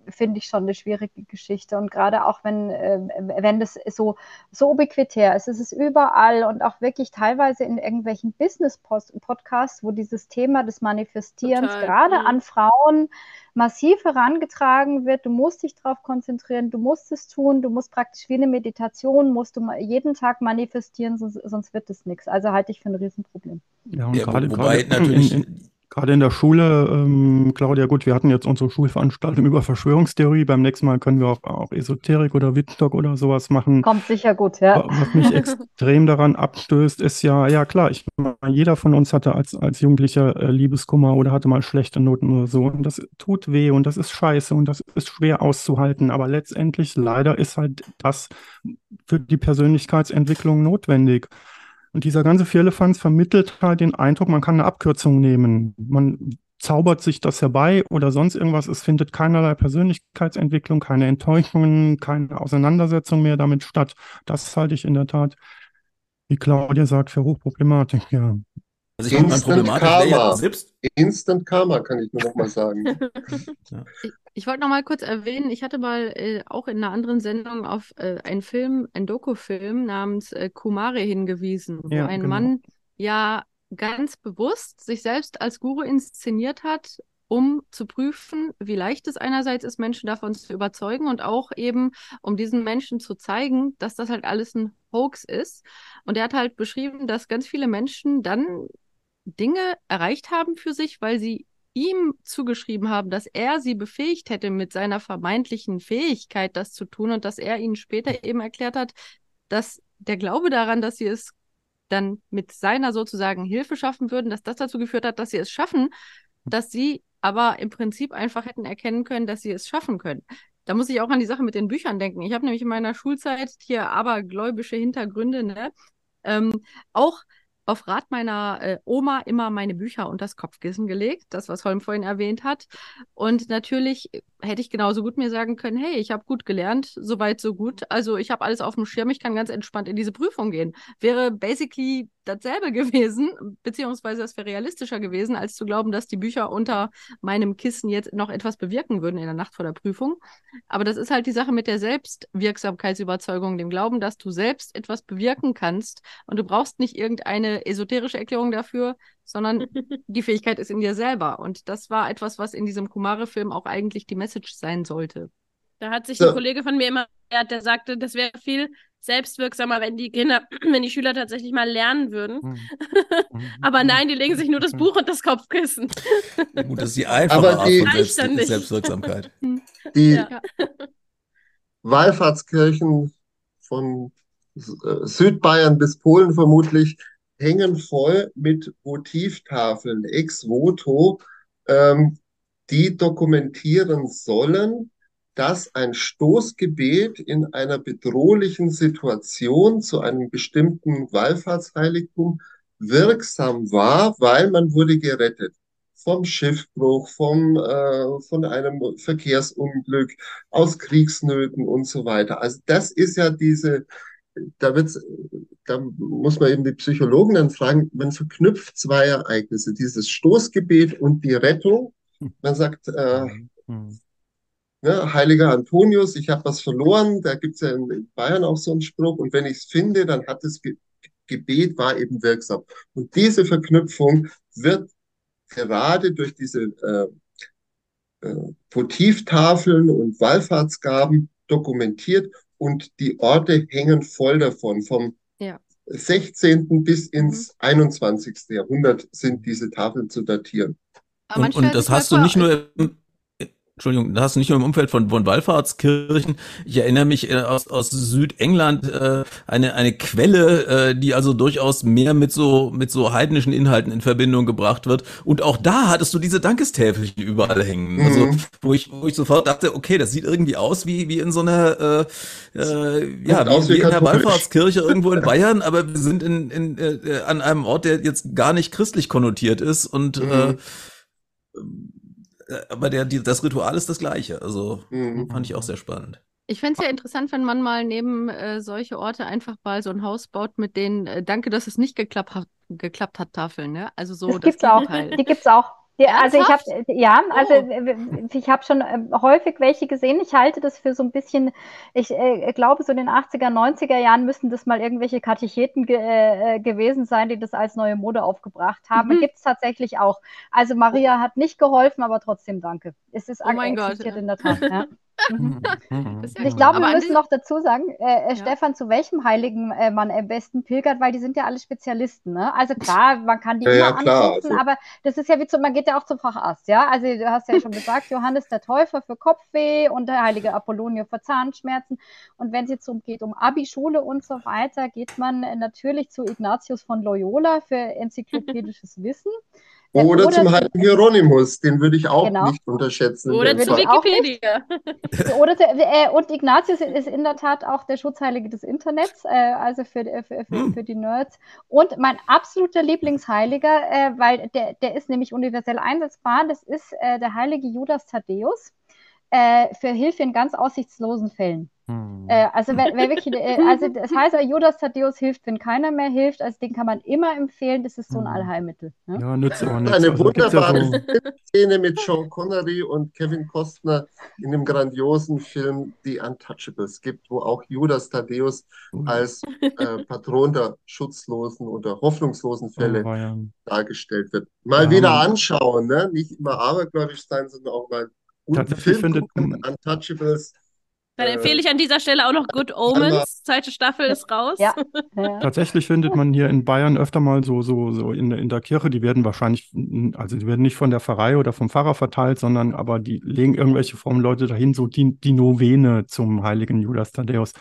finde ich schon eine schwierige Geschichte. Und gerade auch wenn, ähm, wenn das so, so ubiquitär ist, es ist überall und auch wirklich teilweise in irgendwelchen Business-Podcasts, wo dieses Thema des Manifestierens Total, gerade mhm. an Frauen massiv herangetragen wird. Du musst dich darauf konzentrieren, du musst es tun, du musst praktisch wie eine Meditation, musst du jeden Tag manifestieren, sonst, sonst wird es nichts. Also halte ich für ein Riesenproblem. Ja, und Ja, gerade, wobei gerade natürlich- in, in, gerade in der Schule, ähm, Claudia, gut, wir hatten jetzt unsere Schulveranstaltung über Verschwörungstheorie. Beim nächsten Mal können wir auch, auch Esoterik oder Witstock oder sowas machen. Kommt sicher gut, ja. Wa- Was mich extrem daran abstößt, ist ja, ja klar, ich meine, jeder von uns hatte als, als Jugendlicher äh, Liebeskummer oder hatte mal schlechte Noten oder so. Und das tut weh und das ist scheiße und das ist schwer auszuhalten. Aber letztendlich, leider ist halt das für die Persönlichkeitsentwicklung notwendig. Und dieser ganze Firlefanz vermittelt halt den Eindruck, man kann eine Abkürzung nehmen. Man zaubert sich das herbei oder sonst irgendwas. Es findet keinerlei Persönlichkeitsentwicklung, keine Enttäuschungen, keine Auseinandersetzung mehr damit statt. Das halte ich in der Tat, wie Claudia sagt, für hochproblematisch, ja. Also ich Instant ja Karma. selbst. Instant Karma, kann ich nur noch mal sagen. Ich, ich wollte noch mal kurz erwähnen, ich hatte mal äh, auch in einer anderen Sendung auf äh, einen Film, einen Dokufilm namens äh, Kumare hingewiesen, wo Ja, ein genau. Mann ja ganz bewusst sich selbst als Guru inszeniert hat, um zu prüfen, wie leicht es einerseits ist, Menschen davon zu überzeugen und auch eben, um diesen Menschen zu zeigen, dass das halt alles ein Hoax ist. Und er hat halt beschrieben, dass ganz viele Menschen dann Dinge erreicht haben für sich, weil sie ihm zugeschrieben haben, dass er sie befähigt hätte mit seiner vermeintlichen Fähigkeit, das zu tun und dass er ihnen später eben erklärt hat, dass der Glaube daran, dass sie es dann mit seiner sozusagen Hilfe schaffen würden, dass das dazu geführt hat, dass sie es schaffen, dass sie aber im Prinzip einfach hätten erkennen können, dass sie es schaffen können. Da muss ich auch an die Sache mit den Büchern denken. Ich habe nämlich in meiner Schulzeit hier abergläubische Hintergründe, ne? Ähm, auch auf Rat meiner äh, Oma immer meine Bücher unter das Kopfkissen gelegt, das, was Holm vorhin erwähnt hat. Und natürlich hätte ich genauso gut mir sagen können, hey, ich habe gut gelernt, soweit so gut. Also ich habe alles auf dem Schirm, ich kann ganz entspannt in diese Prüfung gehen. Wäre basically dasselbe gewesen, beziehungsweise es wäre realistischer gewesen, als zu glauben, dass die Bücher unter meinem Kissen jetzt noch etwas bewirken würden in der Nacht vor der Prüfung. Aber das ist halt die Sache mit der Selbstwirksamkeitsüberzeugung, dem Glauben, dass du selbst etwas bewirken kannst und du brauchst nicht irgendeine esoterische Erklärung dafür, sondern die Fähigkeit ist in dir selber. Und das war etwas, was in diesem Kumare-Film auch eigentlich die Message sein sollte. Da hat sich ein Kollege von mir immer, der sagte, das wäre viel selbstwirksamer, wenn die Kinder, wenn die Schüler tatsächlich mal lernen würden. Hm. Aber nein, die legen sich nur das Buch und das Kopfkissen. Gut, das ist die einfache Art von Selbst Selbstwirksamkeit. Die ja. Wallfahrtskirchen von äh, Südbayern bis Polen vermutlich hängen voll mit Votivtafeln ex voto, ähm, die dokumentieren sollen, dass ein Stoßgebet in einer bedrohlichen Situation zu einem bestimmten Wallfahrtsheiligtum wirksam war, weil man wurde gerettet vom Schiffbruch, vom, äh, von einem Verkehrsunglück, aus Kriegsnöten und so weiter. Also das ist ja diese, da wird's, da muss man eben die Psychologen dann fragen, man verknüpft zwei Ereignisse, dieses Stoßgebet und die Rettung. Man sagt, äh, mhm. Ne, Heiliger Antonius, ich habe was verloren, da gibt's ja in Bayern auch so einen Spruch, und wenn ich es finde, dann hat das Ge Gebet war eben wirksam. Und diese Verknüpfung wird gerade durch diese äh, äh, Votivtafeln und Wallfahrtsgaben dokumentiert und die Orte hängen voll davon. Vom ja. 16. bis ins 21. Jahrhundert sind diese Tafeln zu datieren. Und, und das hast du nicht nur im, Entschuldigung, da hast du nicht nur im Umfeld von, von Wallfahrtskirchen. Ich erinnere mich äh, aus, aus Südengland äh, eine eine Quelle, äh, die also durchaus mehr mit so mit so heidnischen Inhalten in Verbindung gebracht wird. Und auch da hattest du diese Dankestäfelchen überall hängen. Mhm. Also wo ich wo ich sofort dachte, okay, das sieht irgendwie aus wie wie in so einer äh, äh, ja wie, wie in einer Wallfahrtskirche irgendwo in Bayern, aber wir sind in, in äh, an einem Ort, der jetzt gar nicht christlich konnotiert ist und mhm. äh, äh, aber der, die, das Ritual ist das gleiche. Also mhm. fand ich auch sehr spannend. Ich fände es ja interessant, wenn man mal neben äh, solche Orte einfach mal so ein Haus baut mit den äh, Danke, dass es nicht geklappt hat, geklappt hat Tafeln. Ne? Also so das, das gibt's auch. Die gibt es auch. Ja, also ich habe ja, also oh. ich habe schon äh, häufig welche gesehen. Ich halte das für so ein bisschen, ich äh, glaube, so in den 80er, 90er Jahren müssten das mal irgendwelche Katecheten ge äh, gewesen sein, die das als neue Mode aufgebracht haben. Mhm. Gibt es tatsächlich auch. Also Maria hat nicht geholfen, aber trotzdem danke. Es ist oh mein Gott. in der Tat. Ja. Mhm. mhm. ich glaube, wir müssen noch dazu sagen, äh, äh, ja. Stefan, zu welchem Heiligen äh, man am besten pilgert, weil die sind ja alle Spezialisten. Ne? Also klar, man kann die ja, immer ja, angucken, aber das ist ja wie zu, man geht ja auch zum Facharzt, ja. Also du hast ja schon gesagt, Johannes der Täufer für Kopfweh und der heilige Apollonio für Zahnschmerzen. Und wenn es jetzt um geht um Abi-Schule und so weiter, geht man natürlich zu Ignatius von Loyola für enzyklopädisches Wissen. Oder, oder zum heiligen Hieronymus, den würde ich auch genau. nicht unterschätzen. Oder zu Wikipedia. oder zu, äh, und Ignatius ist in der Tat auch der Schutzheilige des Internets, äh, also für, für, für, hm. für, die Nerds. Und mein absoluter Lieblingsheiliger, äh, weil der, der ist nämlich universell einsetzbar, das ist äh, der heilige Judas Thaddäus äh, für Hilfe in ganz aussichtslosen Fällen. Hm. Äh, also, wer, wer wirklich, äh, also das heißt, Judas Thaddeus hilft, wenn keiner mehr hilft. Also den kann man immer empfehlen. Das ist so ein hm. Allheilmittel. Ne? Ja, nützt auch nichts. Eine also, wunderbare so... Szene mit Sean Connery und Kevin Costner in dem grandiosen Film The Untouchables gibt, wo auch Judas Thaddeus als äh, Patron der schutzlosen oder hoffnungslosen Fälle oh, ja. dargestellt wird. Mal ja. wieder anschauen, ne? nicht immer abergläubisch sein, sondern auch mal guten Film gucken, Untouchables dann äh, empfehle ich an dieser Stelle auch noch Good Omens. Zweite Staffel ist raus. Ja. Tatsächlich findet man hier in Bayern öfter mal so, so, so in, in der Kirche, die werden wahrscheinlich, also die werden nicht von der Pfarrei oder vom Pfarrer verteilt, sondern aber die legen irgendwelche frommen Leute dahin, so die, die Novene zum heiligen Judas Thaddäus.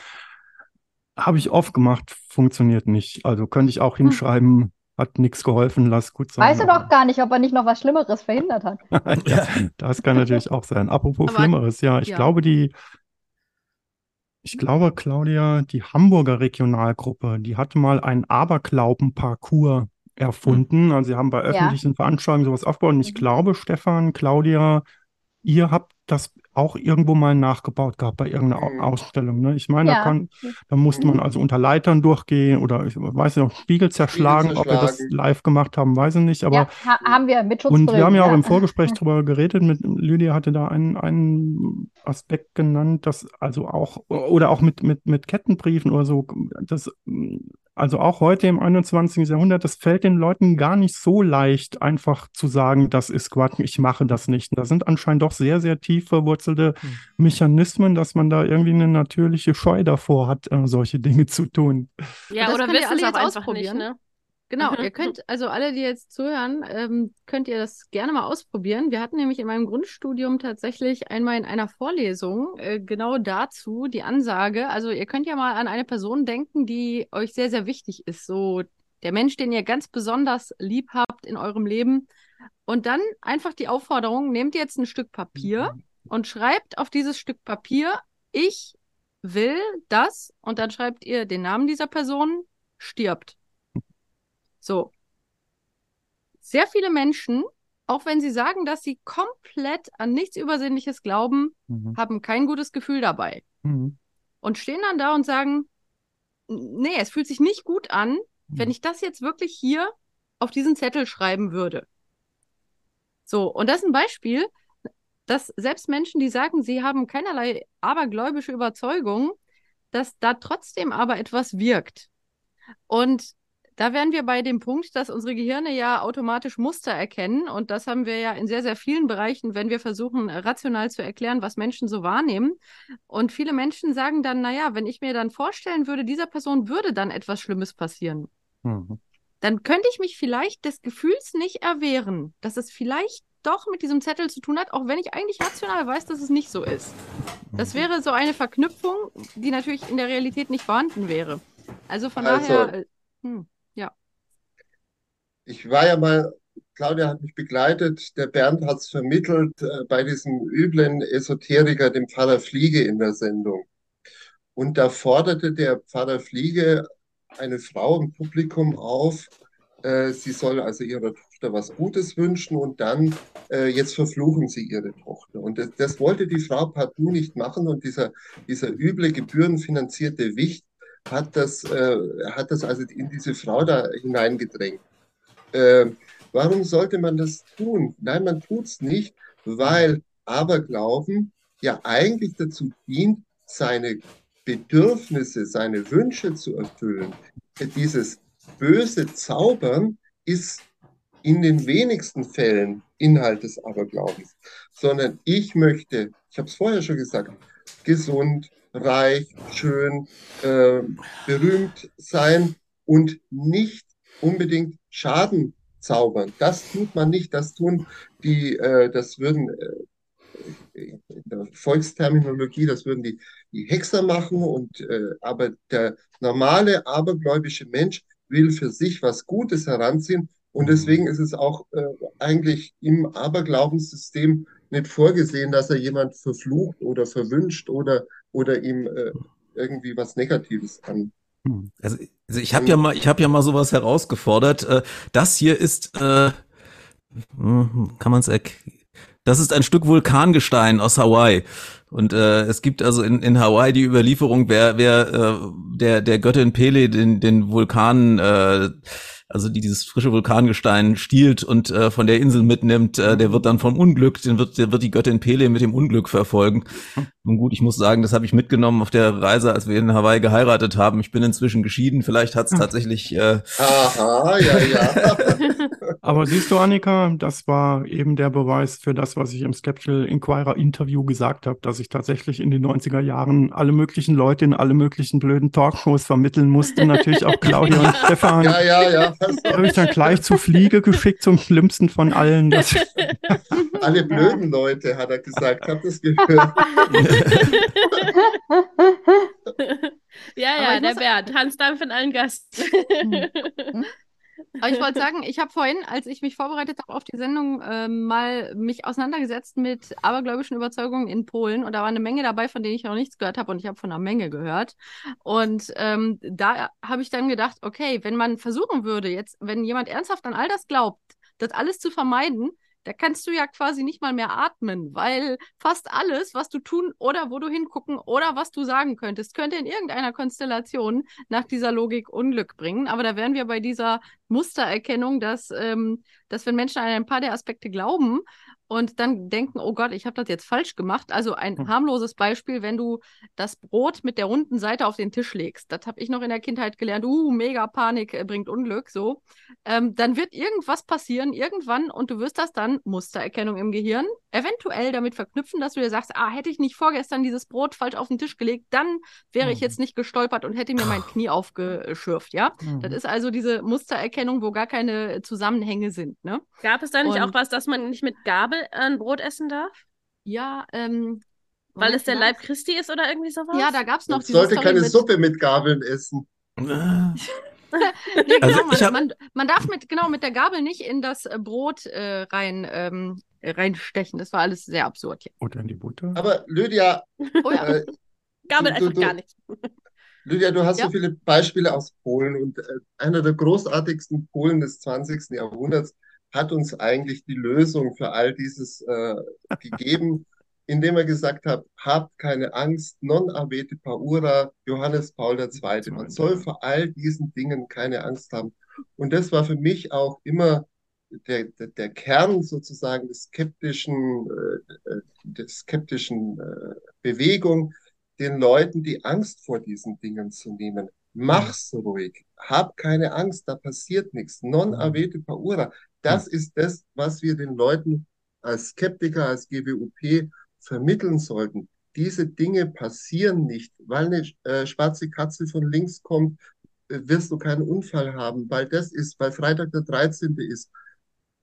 Habe ich oft gemacht, funktioniert nicht. Also könnte ich auch hm. hinschreiben, hm hat nichts geholfen, lass gut sein. Weißt du doch gar nicht, ob er nicht noch was Schlimmeres verhindert hat. ja, das kann natürlich auch sein. Apropos aber, Schlimmeres, ja, ich ja. glaube, die ich glaube, Claudia, die Hamburger Regionalgruppe, die hatte mal einen Aberglauben-Parcours erfunden. Also sie haben bei öffentlichen ja. Veranstaltungen sowas aufgebaut. Und ich mhm. glaube, Stefan, Claudia, ihr habt das auch irgendwo mal nachgebaut gehabt bei irgendeiner Mhm. Ausstellung. Ne? Ich meine, da, Ja. kann, da musste man also unter Leitern durchgehen oder ich weiß nicht, Spiegel zerschlagen, ob wir das live gemacht haben, weiß ich nicht. Aber ja, ha haben wir mit und wir haben ja auch im Vorgespräch drüber geredet, mit Lydia hatte da einen, einen Aspekt genannt, dass also auch, oder auch mit, mit, mit Kettenbriefen oder so, das, also auch heute im 21. Jahrhundert, das fällt den Leuten gar nicht so leicht, einfach zu sagen, das ist Quatsch, ich mache das nicht. Da sind anscheinend doch sehr, sehr tief verwurzelte Hm. Mechanismen, dass man da irgendwie eine natürliche Scheu davor hat, äh, solche Dinge zu tun. Ja, das oder wissen auch jetzt ausprobieren. nicht, ne? Genau, Mhm. ihr könnt, also alle, die jetzt zuhören, ähm, könnt ihr das gerne mal ausprobieren. Wir hatten nämlich in meinem Grundstudium tatsächlich einmal in einer Vorlesung äh, genau dazu die Ansage, also ihr könnt ja mal an eine Person denken, die euch sehr, sehr wichtig ist. So der Mensch, den ihr ganz besonders lieb habt in eurem Leben. Und dann einfach die Aufforderung, nehmt jetzt ein Stück Papier und schreibt auf dieses Stück Papier, ich will das, und dann schreibt ihr den Namen dieser Person, stirbt. So. Sehr viele Menschen, auch wenn sie sagen, dass sie komplett an nichts Übersinnliches glauben, Mhm. haben kein gutes Gefühl dabei Mhm. und stehen dann da und sagen, nee, es fühlt sich nicht gut an, wenn ich das jetzt wirklich hier auf diesen Zettel schreiben würde. So, und das ist ein Beispiel, dass selbst Menschen, die sagen, sie haben keinerlei abergläubische Überzeugung, dass da trotzdem aber etwas wirkt. Und da wären wir bei dem Punkt, dass unsere Gehirne ja automatisch Muster erkennen. Und das haben wir ja in sehr, sehr vielen Bereichen, wenn wir versuchen, rational zu erklären, was Menschen so wahrnehmen. Und viele Menschen sagen dann, naja, wenn ich mir dann vorstellen würde, dieser Person würde dann etwas Schlimmes passieren, Mhm. dann könnte ich mich vielleicht des Gefühls nicht erwehren, dass es vielleicht doch mit diesem Zettel zu tun hat, auch wenn ich eigentlich rational weiß, dass es nicht so ist. Das wäre so eine Verknüpfung, die natürlich in der Realität nicht vorhanden wäre. Also von Also- daher, äh, hm, Ich war ja mal, Claudia hat mich begleitet, der Bernd hat es vermittelt äh, bei diesem üblen Esoteriker, dem Pfarrer Fliege in der Sendung. Und da forderte der Pfarrer Fliege eine Frau im Publikum auf, äh, sie soll also ihrer Tochter was Gutes wünschen und dann, äh, jetzt verfluchen sie ihre Tochter. Und das, das wollte die Frau partout nicht machen und dieser, dieser üble, gebührenfinanzierte Wicht hat das, äh, hat das also in diese Frau da hineingedrängt. Äh, warum sollte man das tun? Nein, man tut es nicht, weil Aberglauben ja eigentlich dazu dient, seine Bedürfnisse, seine Wünsche zu erfüllen. Dieses böse Zaubern ist in den wenigsten Fällen Inhalt des Aberglaubens, sondern ich möchte, ich habe es vorher schon gesagt, gesund, reich, schön, äh, berühmt sein und nicht unbedingt Schaden zaubern. Das tut man nicht. Das tun die, äh, das würden äh, in der Volksterminologie, das würden die, die Hexer machen. Und äh, aber der normale abergläubische Mensch will für sich was Gutes heranziehen. Und deswegen ist es auch äh, eigentlich im Aberglaubensystem nicht vorgesehen, dass er jemand verflucht oder verwünscht oder, oder ihm äh, irgendwie was Negatives an. Also, also ich habe ja mal, ich habe ja mal sowas herausgefordert. Äh, das hier ist, äh, hm, kann man es Das ist ein Stück Vulkangestein aus Hawaii. Und äh, es gibt also in, in Hawaii die Überlieferung, wer, wer äh, der, der Göttin Pele den, den Vulkan, äh, also die dieses frische Vulkangestein stiehlt und äh, von der Insel mitnimmt, äh, der wird dann vom Unglück, den wird, der wird die Göttin Pele mit dem Unglück verfolgen. Nun gut, ich muss sagen, das habe ich mitgenommen auf der Reise, als wir in Hawaii geheiratet haben. Ich bin inzwischen geschieden. Vielleicht hat es tatsächlich äh, Aha, ja, ja. Aber siehst du, Annika, das war eben der Beweis für das, was ich im Skeptical Inquirer Interview gesagt habe, dass ich tatsächlich in den 90er Jahren alle möglichen Leute in alle möglichen blöden Talkshows vermitteln musste. Natürlich auch Claudia und Stefan. Ja, ja, ja. Die habe ich dann gleich zu Fliege geschickt, zum schlimmsten von allen. Alle blöden Leute, hat er gesagt. Habt ihr das gehört? Ja, ja, der muss- Bernd. Hans Dampf in allen Gast. Aber ich wollte sagen, ich habe vorhin, als ich mich vorbereitet habe auf die Sendung, ähm, mal mich auseinandergesetzt mit abergläubischen Überzeugungen in Polen und da war eine Menge dabei, von denen ich noch nichts gehört habe und ich habe von einer Menge gehört. Und ähm, da habe ich dann gedacht, okay, wenn man versuchen würde, jetzt, wenn jemand ernsthaft an all das glaubt, das alles zu vermeiden, da kannst du ja quasi nicht mal mehr atmen, weil fast alles, was du tun oder wo du hingucken oder was du sagen könntest, könnte in irgendeiner Konstellation nach dieser Logik Unglück bringen. Aber da wären wir bei dieser Mustererkennung, dass, ähm, dass wenn Menschen an ein paar der Aspekte glauben und dann denken, oh Gott, ich habe das jetzt falsch gemacht. Also ein hm. harmloses Beispiel, wenn du das Brot mit der runden Seite auf den Tisch legst. Das habe ich noch in der Kindheit gelernt. Uh, mega Panik äh, bringt Unglück, so. Ähm, dann wird irgendwas passieren, irgendwann, und du wirst das dann, Mustererkennung im Gehirn, eventuell damit verknüpfen, dass du dir sagst, ah, hätte ich nicht vorgestern dieses Brot falsch auf den Tisch gelegt, dann wäre mhm. ich jetzt nicht gestolpert und hätte mir mein Knie aufgeschürft, ja. Mhm. Das ist also diese Mustererkennung, wo gar keine Zusammenhänge sind, ne? Gab es da nicht und, auch was, dass man nicht mit Gabel ein Brot essen darf? Ja, ähm, weil es der Leib Christi ist oder irgendwie sowas? Ja, da gab es noch diese sollte Story keine mit... Suppe mit Gabeln essen. nee, genau, also man, man, man, darf mit, genau, mit der Gabel nicht in das äh, Brot äh, rein, ähm, reinstechen. Das war alles sehr absurd. Ja. Oder in die Butter. Aber Lydia. Oh ja. Äh, Gabel du, einfach du, gar nicht. Lydia, du hast ja? so viele Beispiele aus Polen und äh, einer der großartigsten Polen des 20. Jahrhunderts hat uns eigentlich die Lösung für all dieses äh, gegeben, indem er gesagt hat, habt keine Angst, non avete paura, Johannes Paul II. Man soll vor all diesen Dingen keine Angst haben. Und das war für mich auch immer der, der, der Kern sozusagen des skeptischen, äh, äh der skeptischen äh, Bewegung, den Leuten die Angst vor diesen Dingen zu nehmen. Mach's ruhig, hab keine Angst, da passiert nichts. Non avete paura. Das ist das, was wir den Leuten als Skeptiker, als GWUP vermitteln sollten. Diese Dinge passieren nicht, weil eine äh, schwarze Katze von links kommt, äh, wirst du keinen Unfall haben, weil das ist, weil Freitag der 13. ist,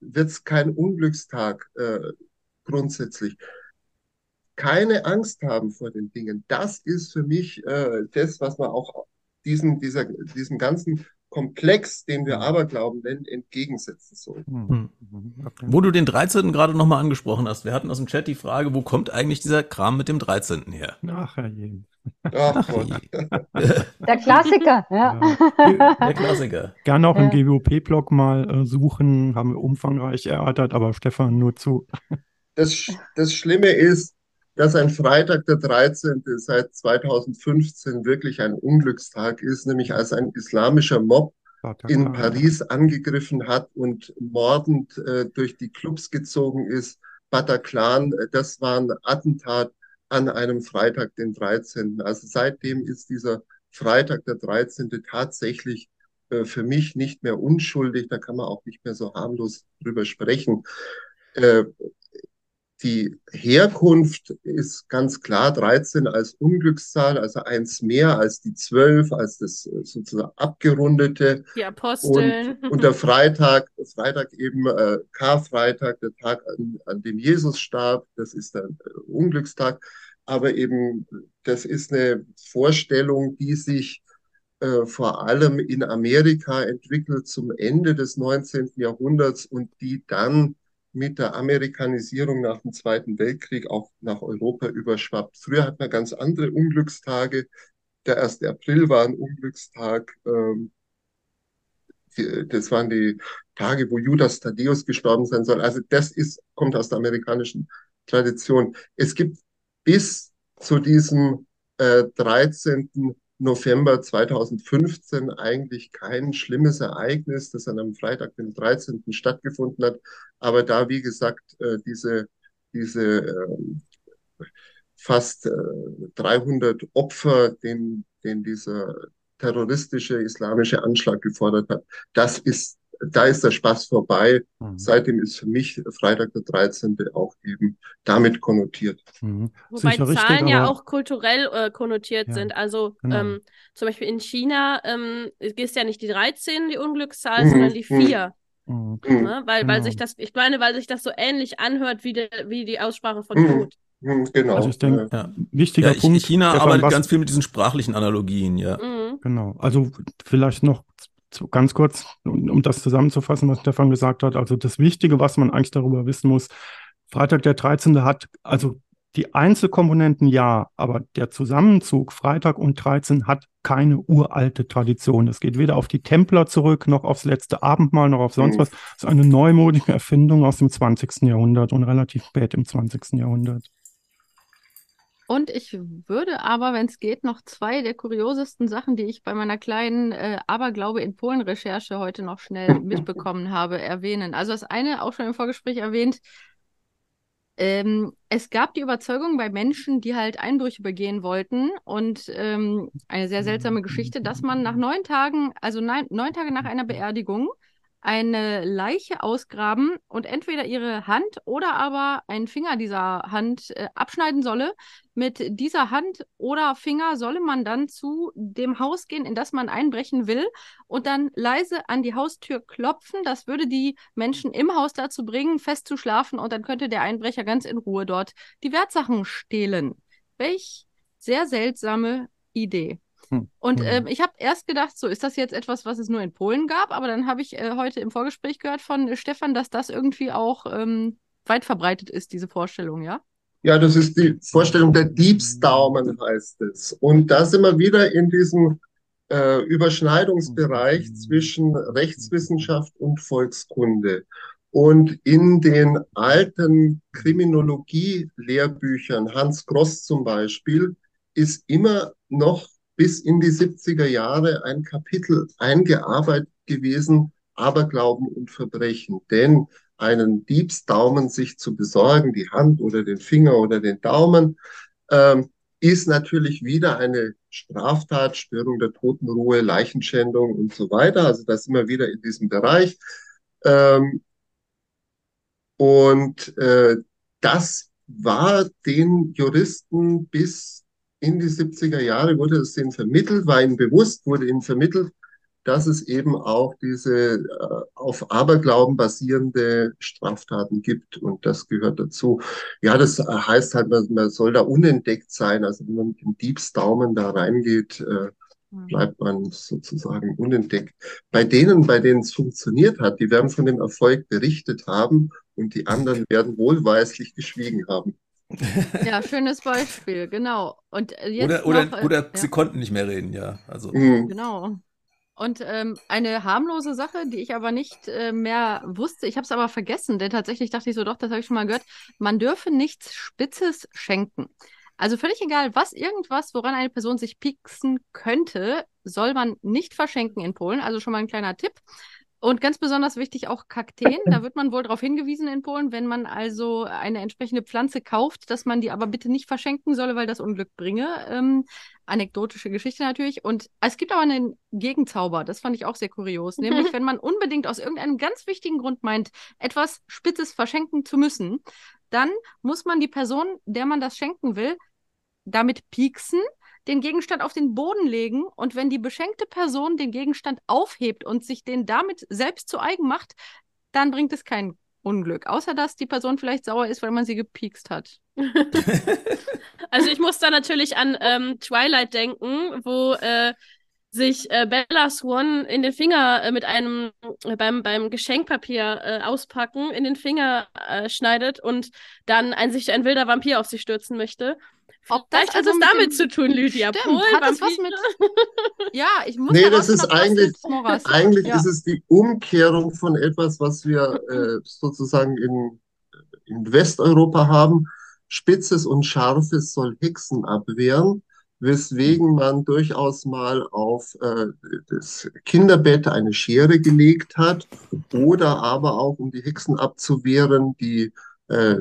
wird es kein Unglückstag äh, grundsätzlich. Keine Angst haben vor den Dingen. Das ist für mich äh, das, was man auch diesen, dieser, diesem ganzen Komplex, den wir Aberglauben nennen, entgegensetzen soll. Hm. Okay. Wo du den 13. gerade nochmal angesprochen hast, wir hatten aus dem Chat die Frage, wo kommt eigentlich dieser Kram mit dem 13. her? Ach, Herrje. Ach. Der Klassiker, ja. Der Klassiker. Gerne auch im GWOP-Blog mal äh, suchen, haben wir umfangreich erörtert, aber Stefan nur zu. Das, das Schlimme ist, dass ein Freitag der 13. seit 2015 wirklich ein Unglückstag ist, nämlich als ein islamischer Mob in Paris angegriffen hat und mordend äh, durch die Clubs gezogen ist. Bataclan, äh, das war ein Attentat an einem Freitag, den 13. Also seitdem ist dieser Freitag der 13. tatsächlich äh, für mich nicht mehr unschuldig. Da kann man auch nicht mehr so harmlos drüber sprechen. Äh, die Herkunft ist ganz klar 13 als Unglückszahl, also eins mehr als die 12, als das äh, sozusagen abgerundete. Die Apostel. Und, und der Freitag, Freitag eben äh, Karfreitag, der Tag, an, an dem Jesus starb, das ist der äh, Unglückstag. Aber eben, das ist eine Vorstellung, die sich äh, vor allem in Amerika entwickelt zum Ende des 19. Jahrhunderts und die dann mit der Amerikanisierung nach dem Zweiten Weltkrieg auch nach Europa überschwappt. Früher hat man ganz andere Unglückstage. Der 1. April war ein Unglückstag. Ähm, das waren die Tage, wo Judas Thaddeus gestorben sein soll. Also das ist, kommt aus der amerikanischen Tradition. Es gibt bis zu diesem äh, 13. November 2015 eigentlich kein schlimmes Ereignis, das an einem Freitag, den 13. stattgefunden hat. Aber da, wie gesagt, äh, diese, diese ähm, fast 300 äh, Opfer, den, den dieser terroristische islamische Anschlag gefordert hat, das ist da ist der Spaß vorbei. Mhm. Seitdem ist für mich Freitag der 13. auch eben damit konnotiert. Mhm. Wobei Zahlen richtig, ja auch kulturell äh, konnotiert ja, sind. Also genau. ähm, zum Beispiel in China ähm, ist ja nicht die 13 die Unglückszahl, mhm. sondern die 4. Mhm. mhm. Ne? Weil, genau. weil sich das, ich meine, weil sich das so ähnlich anhört wie, de, wie die Aussprache von mhm. Tod. Genau. Also ich denke, ja. wichtiger ja, Punkt. China arbeitet was... ganz viel mit diesen sprachlichen Analogien, ja. Genau. Also vielleicht noch ganz kurz, um das zusammenzufassen, was Stefan gesagt hat. Also das Wichtige, was man eigentlich darüber wissen muss, Freitag der 13. hat, also Die Einzelkomponenten ja, aber der Zusammenzug Freitag und 13 hat keine uralte Tradition. Es geht weder auf die Templer zurück, noch aufs letzte Abendmahl, noch auf sonst mhm. was. Es ist eine neumodische Erfindung aus dem 20. Jahrhundert und relativ spät im 20. Jahrhundert. Und ich würde aber, wenn es geht, noch zwei der kuriosesten Sachen, die ich bei meiner kleinen äh, Aberglaube in Polen-Recherche heute noch schnell mitbekommen habe, erwähnen. Also das eine, auch schon im Vorgespräch erwähnt, ähm, es gab die Überzeugung bei Menschen, die halt Einbrüche begehen wollten und ähm, eine sehr seltsame Geschichte, dass man nach neun Tagen, also neun, neun Tage nach einer Beerdigung, eine Leiche ausgraben und entweder ihre Hand oder aber einen Finger dieser Hand äh, abschneiden solle. Mit dieser Hand oder Finger solle man dann zu dem Haus gehen, in das man einbrechen will und dann leise an die Haustür klopfen. Das würde die Menschen im Haus dazu bringen, fest zu schlafen und dann könnte der Einbrecher ganz in Ruhe dort die Wertsachen stehlen. Welch sehr seltsame Idee. Hm. Und hm. ähm, ich habe erst gedacht, so ist das jetzt etwas, was es nur in Polen gab, aber dann habe ich äh, heute im Vorgespräch gehört von äh, Stefan, dass das irgendwie auch ähm, weit verbreitet ist, diese Vorstellung, ja? Ja, das ist die Vorstellung der Diebsdaumen, heißt es. Und da sind wir wieder in diesem äh, Überschneidungsbereich zwischen Rechtswissenschaft und Volkskunde. Und in den alten Kriminologie-Lehrbüchern, Hans Gross zum Beispiel, ist immer noch bis in die 70er Jahre ein Kapitel eingearbeitet gewesen, Aberglauben und Verbrechen. Denn einen Diebsdaumen sich zu besorgen, die Hand oder den Finger oder den Daumen, ähm, ist natürlich wieder eine Straftat, Störung der Totenruhe, Leichenschändung und so weiter. Also da sind wir wieder in diesem Bereich. Ähm, und äh, das war den Juristen bis in die 70er Jahre wurde es ihnen vermittelt, war ihnen bewusst, wurde ihnen vermittelt, dass es eben auch diese äh, auf Aberglauben basierende Straftaten gibt und das gehört dazu. Ja, das heißt halt, man, man soll da unentdeckt sein. Also wenn man mit dem Diebsdaumen da reingeht, äh, mhm. bleibt man sozusagen unentdeckt. Bei denen, bei denen es funktioniert hat, die werden von dem Erfolg berichtet haben und die anderen werden wohlweislich geschwiegen haben. Ja, schönes Beispiel, genau. Und äh, jetzt oder oder, noch, äh, oder sie konnten nicht mehr reden, ja. Also. Mhm. Genau. Und ähm, eine harmlose Sache, die ich aber nicht äh, mehr wusste, ich habe es aber vergessen, denn tatsächlich dachte ich so, doch, das habe ich schon mal gehört, man dürfe nichts Spitzes schenken. Also völlig egal, was irgendwas, woran eine Person sich pieksen könnte, soll man nicht verschenken in Polen. Also schon mal ein kleiner Tipp. Und ganz besonders wichtig auch Kakteen. Da wird man wohl darauf hingewiesen in Polen, wenn man also eine entsprechende Pflanze kauft, dass man die aber bitte nicht verschenken solle, weil das Unglück bringe. Ähm, anekdotische Geschichte natürlich. Und es gibt aber einen Gegenzauber, das fand ich auch sehr kurios. Nämlich, wenn man unbedingt aus irgendeinem ganz wichtigen Grund meint, etwas Spitzes verschenken zu müssen, dann muss man die Person, der man das schenken will, damit pieksen den Gegenstand auf den Boden legen und wenn die beschenkte Person den Gegenstand aufhebt und sich den damit selbst zu eigen macht, dann bringt es kein Unglück. Außer dass die Person vielleicht sauer ist, weil man sie gepiekst hat. also ich muss da natürlich an ähm, Twilight denken, wo äh, sich äh, Bella Swan in den Finger äh, mit einem äh, beim, beim Geschenkpapier äh, auspacken in den Finger äh, schneidet und dann ein, sich ein wilder Vampir auf sie stürzen möchte. Ob das hat also es damit zu tun, Lydia. Stimmt, Polen, hat das was mit. ja, ich muss. Nee, das ist eigentlich. Eigentlich ja. ist es die Umkehrung von etwas, was wir äh, sozusagen in, in Westeuropa haben. Spitzes und Scharfes soll Hexen abwehren, weswegen man durchaus mal auf äh, das Kinderbett eine Schere gelegt hat oder aber auch, um die Hexen abzuwehren, die, äh,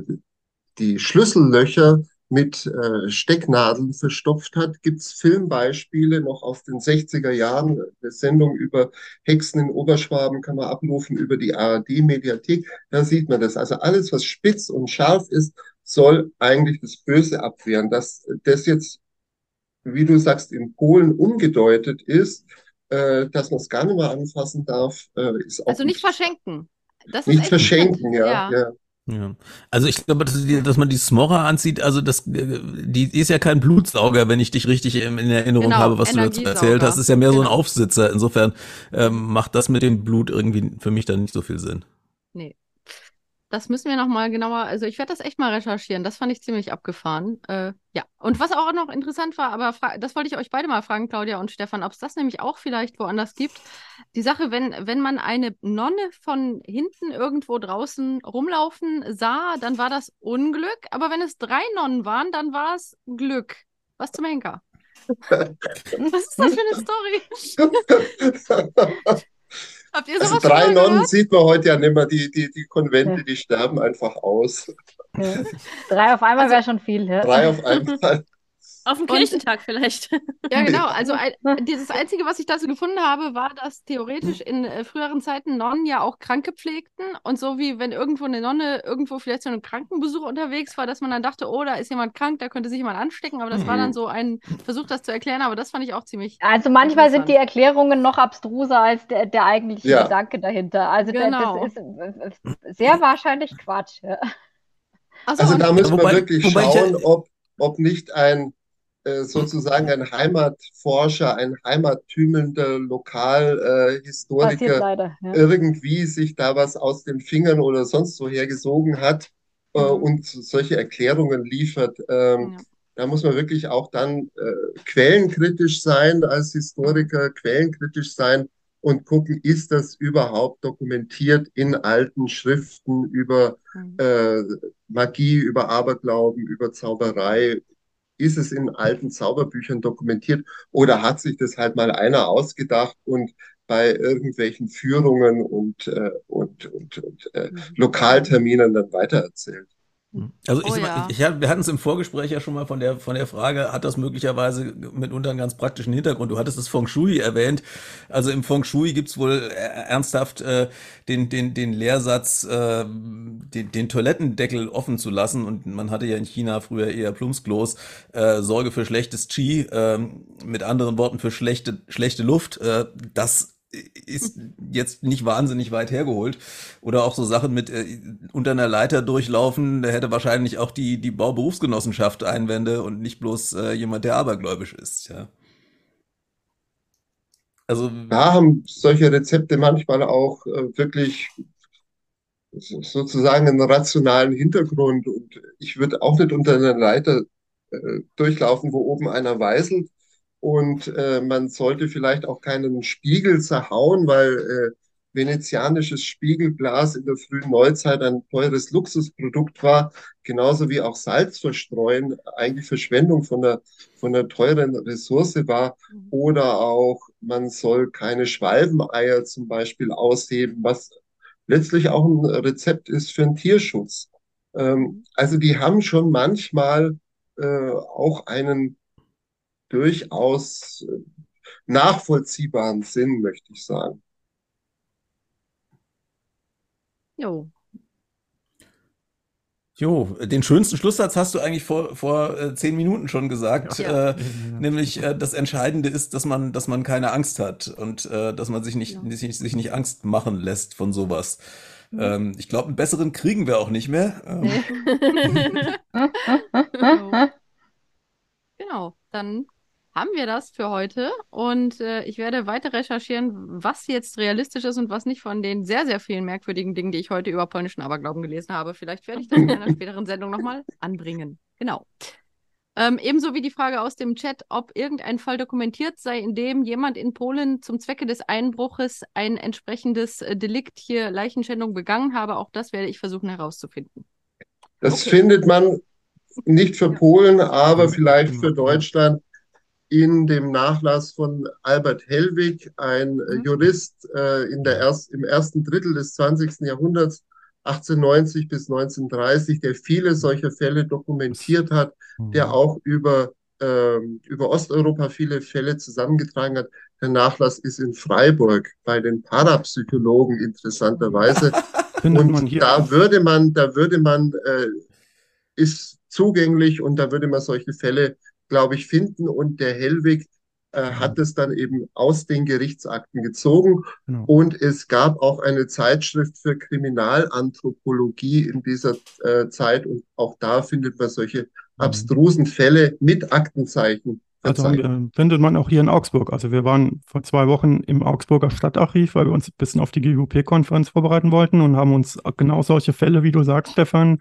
die Schlüssellöcher mit äh, Stecknadeln verstopft hat. Gibt es Filmbeispiele noch aus den 60er Jahren? Eine Sendung über Hexen in Oberschwaben kann man abrufen über die ARD-Mediathek. Da sieht man das. Also alles, was spitz und scharf ist, soll eigentlich das Böse abwehren. Dass das jetzt, wie du sagst, in Polen umgedeutet ist, äh, dass man es gar nicht mehr anfassen darf, äh, ist auch Also nicht, nicht verschenken. Das nicht verschenken, ja, ja. ja. Ja. Also ich glaube, dass, dass, man die Smorra anzieht, also das, die ist ja kein Blutsauger, wenn ich dich richtig in Erinnerung genau, habe, was du dazu erzählt hast. ist ja mehr genau. so ein genau. Aufsitzer. Insofern ähm, macht das mit dem Blut irgendwie für mich dann nicht so viel Sinn. Das müssen wir nochmal genauer, also ich werde das echt mal recherchieren. Das fand ich ziemlich abgefahren. Äh, ja, und was auch noch interessant war, aber das wollte ich euch beide mal fragen, Claudia und Stefan, ob es das nämlich auch vielleicht woanders gibt. Die Sache, wenn, wenn man eine Nonne von hinten irgendwo draußen rumlaufen sah, dann war das Unglück. Aber wenn es drei Nonnen waren, dann war es Glück. Was zum Henker? Was ist das für eine Story? Habt ihr also drei Nonnen sieht man heute ja nicht mehr. Die, die, die Konvente, ja. die sterben einfach aus. Ja. Drei auf einmal also, wäre schon viel. Ja. Drei auf einmal. Auf dem Kirchentag vielleicht. Ja, genau. Also ein, dieses Einzige, was ich dazu gefunden habe, war, dass theoretisch in äh, früheren Zeiten Nonnen ja auch Kranke pflegten. Und so wie wenn irgendwo eine Nonne irgendwo vielleicht zu einem Krankenbesuch unterwegs war, dass man dann dachte, oh, da ist jemand krank, da könnte sich jemand anstecken. Aber das mhm. war dann mhm. so ein Versuch, das zu erklären. Aber das fand ich auch ziemlich. Also manchmal sind die Erklärungen noch abstruser als der, der eigentliche ja. Gedanke dahinter. Also genau. das ist äh, sehr wahrscheinlich Quatsch. Also, also da müssen wir wirklich schauen, ob, ob nicht ein äh, sozusagen ein Heimatforscher, ein heimattümelnder Lokalhistoriker äh, ja. irgendwie sich da was aus den Fingern oder sonst so hergesogen hat äh, mhm. und solche Erklärungen liefert. Ähm, ja. Da muss man wirklich auch dann äh, quellenkritisch sein als Historiker, quellenkritisch sein und gucken, ist das überhaupt dokumentiert in alten Schriften über mhm. äh, Magie, über Aberglauben, über Zauberei, ist es in alten Zauberbüchern dokumentiert oder hat sich das halt mal einer ausgedacht und bei irgendwelchen Führungen und, äh, und, und, und äh, mhm. Lokalterminen dann weitererzählt? Also ich, oh, ja. ich, ich, wir hatten es im Vorgespräch ja schon mal von der von der Frage, hat das möglicherweise mitunter einen ganz praktischen Hintergrund? Du hattest das Feng Shui erwähnt. Also im Feng Shui gibt's wohl ernsthaft äh, den den den Lehrsatz, äh, den, den Toilettendeckel offen zu lassen. Und man hatte ja in China früher eher Plumpsklos. Äh, Sorge für schlechtes Qi, äh, mit anderen Worten für schlechte schlechte Luft. Äh, das ist jetzt nicht wahnsinnig weit hergeholt. Oder auch so Sachen mit äh, unter einer Leiter durchlaufen, da hätte wahrscheinlich auch die, die Bauberufsgenossenschaft Einwände und nicht bloß äh, jemand, der abergläubisch ist, ja. Also. Da haben solche Rezepte manchmal auch äh, wirklich sozusagen einen rationalen Hintergrund. Und ich würde auch nicht unter einer Leiter äh, durchlaufen, wo oben einer weißelt, und äh, man sollte vielleicht auch keinen Spiegel zerhauen, weil äh, venezianisches Spiegelglas in der frühen Neuzeit ein teures Luxusprodukt war, genauso wie auch Salz verstreuen eigentlich Verschwendung von der, von der teuren Ressource war. Oder auch, man soll keine Schwalbeneier zum Beispiel ausheben, was letztlich auch ein Rezept ist für einen Tierschutz. Ähm, also die haben schon manchmal äh, auch einen durchaus äh, nachvollziehbaren Sinn, möchte ich sagen. Jo. Jo, den schönsten Schlusssatz hast du eigentlich vor, vor äh, zehn Minuten schon gesagt, ja. äh, nämlich äh, das Entscheidende ist, dass man, dass man keine Angst hat und äh, dass man sich nicht, ja. sich, sich nicht Angst machen lässt von sowas. Mhm. Ähm, ich glaube, einen besseren kriegen wir auch nicht mehr. Ähm. genau, dann haben wir das für heute. Und äh, ich werde weiter recherchieren, was jetzt realistisch ist und was nicht von den sehr, sehr vielen merkwürdigen Dingen, die ich heute über polnischen Aberglauben gelesen habe. Vielleicht werde ich das in einer späteren Sendung nochmal anbringen. Genau. Ähm, ebenso wie die Frage aus dem Chat, ob irgendein Fall dokumentiert sei, in dem jemand in Polen zum Zwecke des Einbruches ein entsprechendes äh, Delikt hier Leichenschändung begangen habe. Auch das werde ich versuchen herauszufinden. Das okay. findet man nicht für Polen, aber vielleicht für Deutschland in dem Nachlass von Albert Hellwig, ein mhm. Jurist äh, in der erst, im ersten Drittel des 20. Jahrhunderts, 1890 bis 1930, der viele solcher Fälle dokumentiert hat, mhm. der auch über, ähm, über Osteuropa viele Fälle zusammengetragen hat. Der Nachlass ist in Freiburg bei den Parapsychologen interessanterweise. und da würde man, da würde man, äh, ist zugänglich und da würde man solche Fälle glaube ich, finden. Und der Hellwig äh, hat es dann eben aus den Gerichtsakten gezogen. Genau. Und es gab auch eine Zeitschrift für Kriminalanthropologie in dieser äh, Zeit. Und auch da findet man solche mhm. abstrusen Fälle mit Aktenzeichen Also wir, findet man auch hier in Augsburg. Also wir waren vor zwei Wochen im Augsburger Stadtarchiv, weil wir uns ein bisschen auf die GUP-Konferenz vorbereiten wollten und haben uns genau solche Fälle, wie du sagst, Stefan,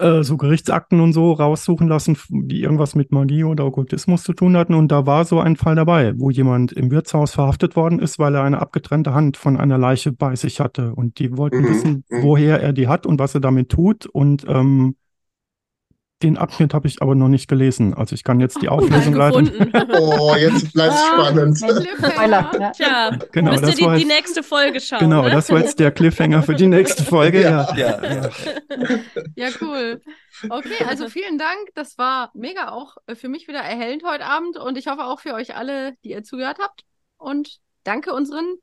äh, so Gerichtsakten und so raussuchen lassen, die irgendwas mit Magie oder Okkultismus zu tun hatten. Und da war so ein Fall dabei, wo jemand im Wirtshaus verhaftet worden ist, weil er eine abgetrennte Hand von einer Leiche bei sich hatte. Und die wollten Mhm, wissen, mhm. woher er die hat und was er damit tut. Und ähm, den Abschnitt habe ich aber noch nicht gelesen. Also ich kann jetzt die Auflösung leider. gefunden. Oh, jetzt bleibt Ah, spannend. Spoiler. Ja. Tja, Genau, müsst das ihr die, die jetzt- nächste Folge schauen. Genau, ne? das war jetzt der Cliffhanger für die nächste Folge. Ja. Ja. Ja. Ja, cool. Okay, also vielen Dank. Das war mega auch äh, für mich wieder erhellend heute Abend und ich hoffe auch für euch alle, die ihr zugehört habt. Und danke unseren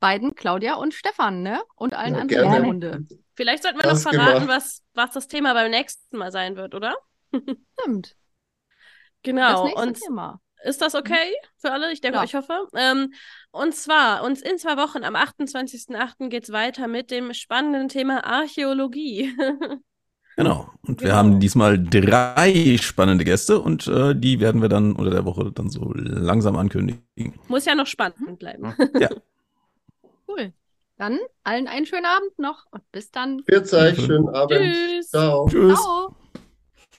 beiden, Claudia und Stefan, ne? Und allen Ja, anderen in gerne. der Runde. Vielleicht sollten wir noch Das verraten, gemacht. was, was das Thema beim nächsten Mal sein wird, oder? Stimmt. Das Genau. nächste Und Thema. ist das okay für alle? Ich denke, Ja. ich hoffe. Ähm, und zwar, uns in zwei Wochen, am 28.08. geht es weiter mit dem spannenden Thema Archäologie. Genau. Und wir Genau. haben diesmal drei spannende Gäste und äh, die werden wir dann unter der Woche dann so langsam ankündigen. Muss ja noch spannend bleiben. Cool. Dann allen einen schönen Abend noch und bis dann. Jetzt euch schönen Abend. Tschüss. Ciao. Tschüss. Ciao.